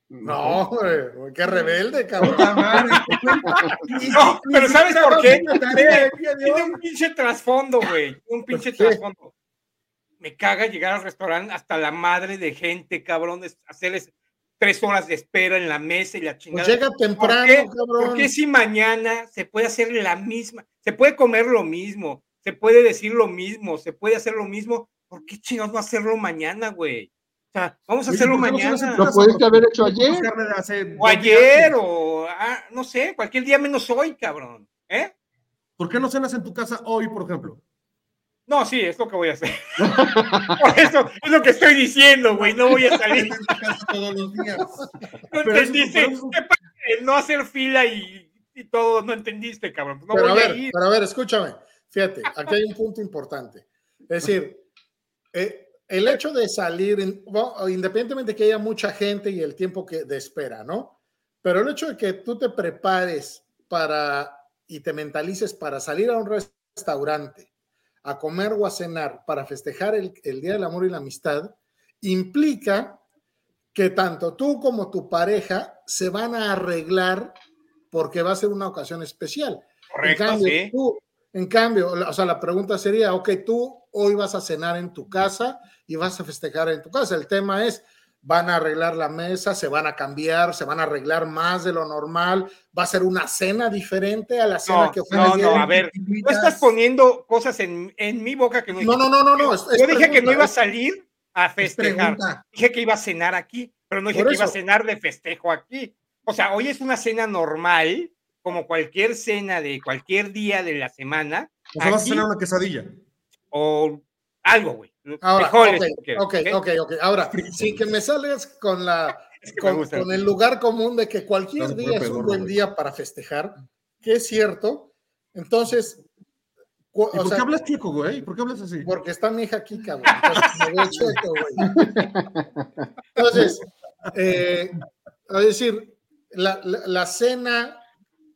S2: No, güey, qué rebelde, cabrón.
S4: No, pero ¿sabes por qué? Tiene un pinche trasfondo, güey. Un pinche trasfondo. Me caga llegar al restaurante hasta la madre de gente, cabrón, es- hacerles tres horas de espera en la mesa y la
S2: Pues
S4: chingada.
S2: llega
S4: ¿Por
S2: temprano,
S4: qué?
S2: cabrón.
S4: ¿Por qué si mañana se puede hacer la misma? Se puede comer lo mismo, se puede decir lo mismo, se puede hacer lo mismo. ¿Por qué chingados no hacerlo mañana, güey? O sea, vamos a
S3: Oye,
S4: hacerlo
S3: ¿por
S4: mañana.
S5: Lo pudiste haber hecho ayer.
S4: O ayer,
S3: días.
S4: o ah, no sé, cualquier día menos hoy, cabrón. ¿Eh?
S3: ¿Por qué no cenas en tu casa hoy, por ejemplo?
S4: No, sí, es lo que voy a hacer. Por eso es lo que estoy diciendo, güey. No voy a salir.
S1: todos los días.
S4: No entendiste. El no hacer fila y, y todo, no entendiste, cabrón. No
S2: pero a
S4: voy a
S2: ver,
S4: ir.
S2: pero a ver, escúchame. Fíjate, aquí hay un punto importante. Es decir, eh, el hecho de salir, en- bueno, independientemente de que haya mucha gente y el tiempo que de espera, ¿no? Pero el hecho de que tú te prepares para y te mentalices para salir a un restaurante a comer o a cenar para festejar el, el Día del Amor y la Amistad, implica que tanto tú como tu pareja se van a arreglar porque va a ser una ocasión especial.
S4: Correcto,
S2: en cambio,
S4: sí.
S2: tú, en cambio, o sea, la pregunta sería, ok, tú hoy vas a cenar en tu casa y vas a festejar en tu casa. El tema es, van a arreglar la mesa, se van a cambiar, se van a arreglar más de lo normal, va a ser una cena diferente a la cena
S4: No,
S2: que fue
S4: no, no, a ver, No estás poniendo cosas en, en mi boca que no
S2: No, no, no, no, no. es- es
S4: Yo dije que no iba a salir a
S1: Es
S4: festejar. Dije que iba a cenar aquí, pero no dije que iba a cenar de festejo aquí. O sea, hoy es una cena normal, como cualquier cena de cualquier día de la semana,
S3: O sea, vas a
S4: Aquí-
S3: cenar una quesadilla.
S4: o algo, güey.
S2: Ahora,
S4: Frijoles,
S2: ok,
S4: si quieres,
S2: ok,
S4: ¿ok?
S2: ok, ok. Ahora, sin que me salgas con la
S4: Es que me
S2: con, el lugar común de que cualquier día es un buen
S3: güey.
S2: día para festejar, que es cierto. Entonces,
S3: ¿Y
S2: o
S3: por
S2: sea,
S3: qué hablas chico, güey? ¿Por qué hablas así?
S2: porque está mi hija aquí, cabrón. Entonces, güey. Entonces, eh, es decir, la, la- la cena,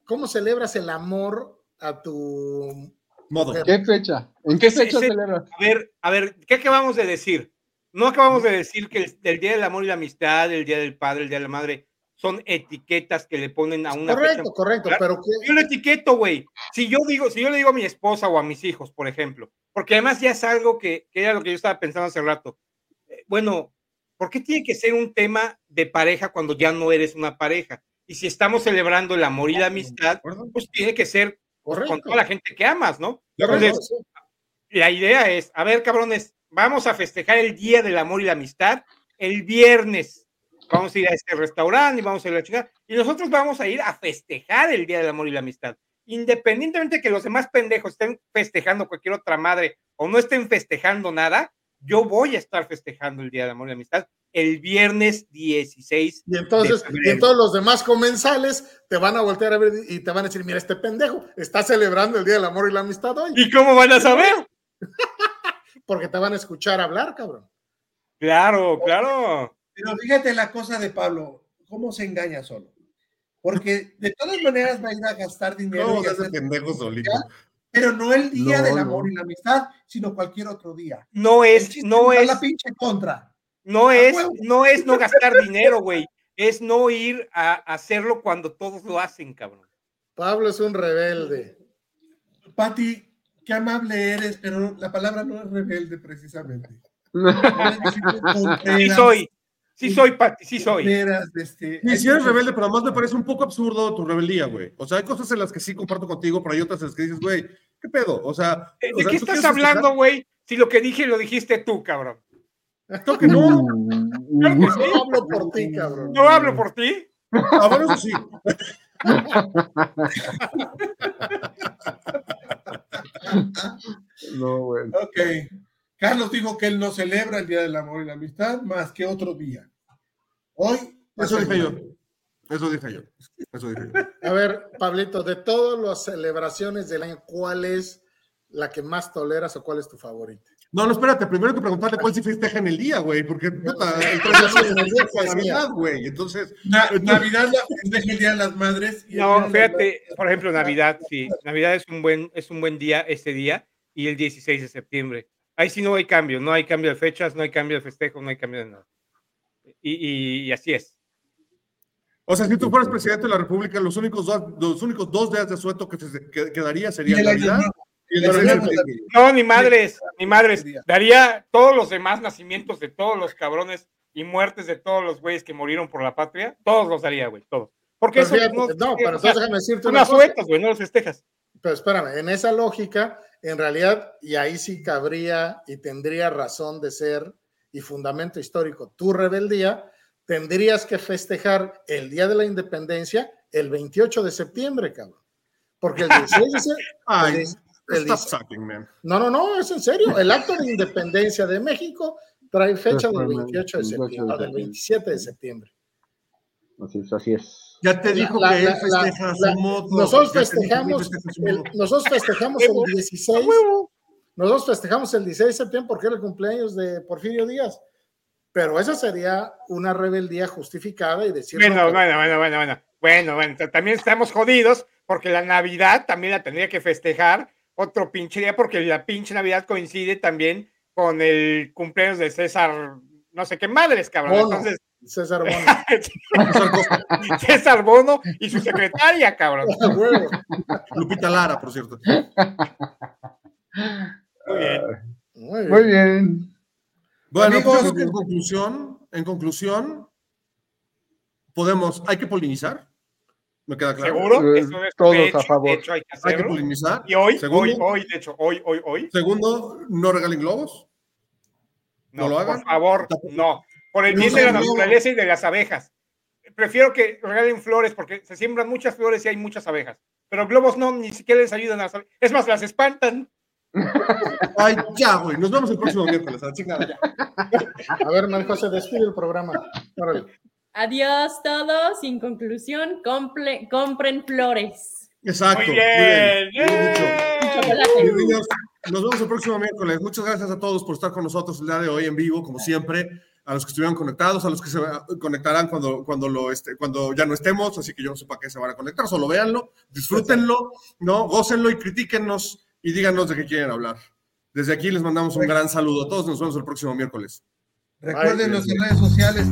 S2: ¿cómo celebras el amor a tu
S3: Modo.
S5: ¿Qué fecha? ¿En qué fecha
S4: ese-
S5: celebras?
S4: A ver, a ver, ¿qué acabamos de decir? No acabamos de decir que el, el Día del Amor y la Amistad, el Día del Padre, el Día de la Madre, son etiquetas que le ponen a una fecha.
S2: Correcto, correcto, pero que,
S4: Yo lo etiqueto, güey. Si yo digo, si yo le digo a mi esposa o a mis hijos, por ejemplo, porque además ya es algo que, que era lo que yo estaba pensando hace rato. Eh, bueno, ¿por qué tiene que ser un tema de pareja cuando ya no eres una pareja? Y si estamos celebrando el amor y la amistad, pues tiene que ser pues, con toda la gente que amas, ¿no? Entonces, la idea es, a ver, cabrones, vamos a festejar el Día del Amor y la Amistad el viernes. Vamos a ir a este restaurante y vamos a ir a la chingada. Y nosotros vamos a ir a festejar el Día del Amor y la Amistad. Independientemente de que los demás pendejos estén festejando cualquier otra madre o no estén festejando nada, yo voy a estar festejando el Día del Amor y la Amistad el viernes 16.
S2: Y entonces,
S4: de
S2: y entonces los demás comensales te van a voltear a ver y te van a decir, mira, este pendejo está celebrando el Día del Amor y la Amistad hoy,
S4: ¿Y cómo van a saber?
S2: porque te van a escuchar hablar, cabrón.
S4: Claro, claro.
S1: Pero fíjate la cosa de Pablo, cómo se engaña solo. Porque de todas maneras va a ir a gastar dinero,
S3: No,
S1: y hacer-
S3: pendejo solito.
S1: pero no el día
S5: No,
S1: del
S5: no.
S1: amor y la amistad, sino cualquier otro día.
S4: No es, no es.
S1: la pinche contra.
S4: No es, no es no gastar dinero, güey. Es no ir a hacerlo cuando todos lo hacen, cabrón.
S2: Pablo es un rebelde.
S1: Pati, qué amable eres, pero la palabra no es rebelde precisamente.
S4: Sí soy, sí soy, Pati, sí soy.
S1: Este,
S3: Sí, sí eres rebelde, pero además me parece un poco absurdo tu rebeldía, güey. O sea, hay cosas en las que sí comparto contigo, pero hay otras en las que dices, güey, ¿qué pedo? O sea,
S4: ¿De,
S3: o
S4: de
S3: sea,
S4: qué
S3: ¿tú
S4: estás hablando, güey? Si lo que dije lo dijiste tú, cabrón.
S3: Creo que no.
S4: Claro que sí.
S2: No hablo por ti, cabrón.
S4: No hablo por ti.
S3: Ah, bueno, eso sí.
S5: No, bueno.
S1: Ok. Carlos dijo que él no celebra el Día del Amor y la Amistad más que otro día. Hoy.
S3: Eso dije yo. Eso dije yo. Eso dije yo.
S2: A ver, Pablito, de todas las celebraciones del año, ¿cuál es la que más toleras o cuál es tu favorita?
S3: No, no, espérate. Primero hay que preguntarle cuál sí festeja en el día, güey. Porque puta, el 3 de es la Navidad, güey. Entonces,
S1: Na- Navidad la festeja el Día de las Madres. y el
S4: No, fíjate, por ejemplo, Navidad, sí. Navidad es un buen, es un buen día ese día y el 16 de septiembre. Ahí sí no hay cambio, no hay cambio de fechas, no hay cambio de festejo, no hay cambio de nada. Y, y- y así es.
S3: o sea, si tú fueras presidente de la República, los únicos dos, los únicos dos días de asueto que, se, que quedaría serían
S1: el año
S3: Navidad
S1: nuevo.
S3: y el
S1: Pero
S3: 16 de
S1: no,
S3: septiembre.
S4: Ni madres, ni madres. Daría todos los demás nacimientos de todos los cabrones y muertes de todos los güeyes que murieron por la patria, todos los daría, güey, todos. Porque
S2: Pero
S4: eso
S2: fíjate,
S4: no,
S2: no, pero entonces déjame decirte
S4: son
S2: una
S4: asuetos, güey, no los festejas.
S2: Pero espérame, en esa lógica, en realidad, y ahí sí cabría y tendría razón de ser y fundamento histórico, tu rebeldía, tendrías que festejar el Día de la Independencia el 28 de septiembre, cabrón. Porque el 16 de se-
S3: Ay,
S2: el- el
S3: stop
S2: 16
S3: sucking, man.
S2: No, no, no, es en serio. El acto de independencia de México trae fecha del
S5: Después,
S2: 28 de
S5: 28 de
S2: septiembre, o del
S5: septiembre.
S2: 27 de septiembre.
S5: Así es, así es.
S3: Ya te dijo
S2: La-
S3: que él
S2: la- la-
S3: festeja
S2: la-
S3: su modo.
S2: nosotros
S3: que él
S2: festejamos el- nosotros festejamos el 16. Nosotros festejamos el 16 de septiembre porque era el cumpleaños de Porfirio Díaz. Pero esa sería una rebeldía justificada y decir.
S4: Bueno,
S2: no,
S4: bueno, bueno, bueno, bueno. Bueno, bueno, también estamos jodidos porque la Navidad también la tendría que festejar otro pinche día porque la pinche Navidad coincide también con el cumpleaños de César, no sé qué madres, cabrón.
S2: Bono.
S4: Entonces,
S2: César Bono.
S4: César Bono y su secretaria, cabrón.
S3: Lupita Lara, por cierto.
S4: Muy bien.
S2: Muy bien.
S5: Muy bien.
S3: Bueno,
S1: Amigos,
S3: pues yo creo que en conclusión, en conclusión, podemos, hay que polinizar. Me queda claro.
S4: ¿Seguro?
S5: Eh,
S4: Eso es,
S5: todos
S4: de
S5: a
S4: hecho,
S5: favor.
S4: hecho, hay que
S3: Hay que
S4: hacerlo.
S3: polinizar.
S4: Y hoy,
S3: Segundo,
S4: hoy, hoy, de hecho, hoy, hoy, hoy.
S3: segundo, no regalen globos.
S4: No,
S3: ¿No lo hagan?
S4: por favor, no. Por el
S1: No
S4: bien de la naturaleza y de las abejas. Prefiero que regalen flores porque se siembran muchas flores y hay muchas abejas. Pero globos no, ni siquiera les ayudan a las abejas. Es más, las espantan.
S3: Ay, ya, güey. Nos vemos el próximo miércoles. A la chingada, ya.
S2: A ver, María José, despide el programa. Órale.
S6: Adiós todos. Sin conclusión, comple- compren flores.
S3: Exacto.
S4: Muy bien.
S3: Muy bien. Nos vemos el próximo miércoles. Muchas gracias a todos por estar con nosotros el día de hoy en vivo, como siempre. A los que estuvieron conectados, a los que se conectarán cuando, cuando, lo este, cuando ya no estemos, así que yo no sé para qué se van a conectar, solo véanlo, disfrútenlo, ¿no? Gócenlo y critíquennos y díganos de qué quieren hablar. Desde aquí les mandamos un gran saludo a todos. Nos vemos el próximo miércoles.
S1: Recuerden en redes sociales.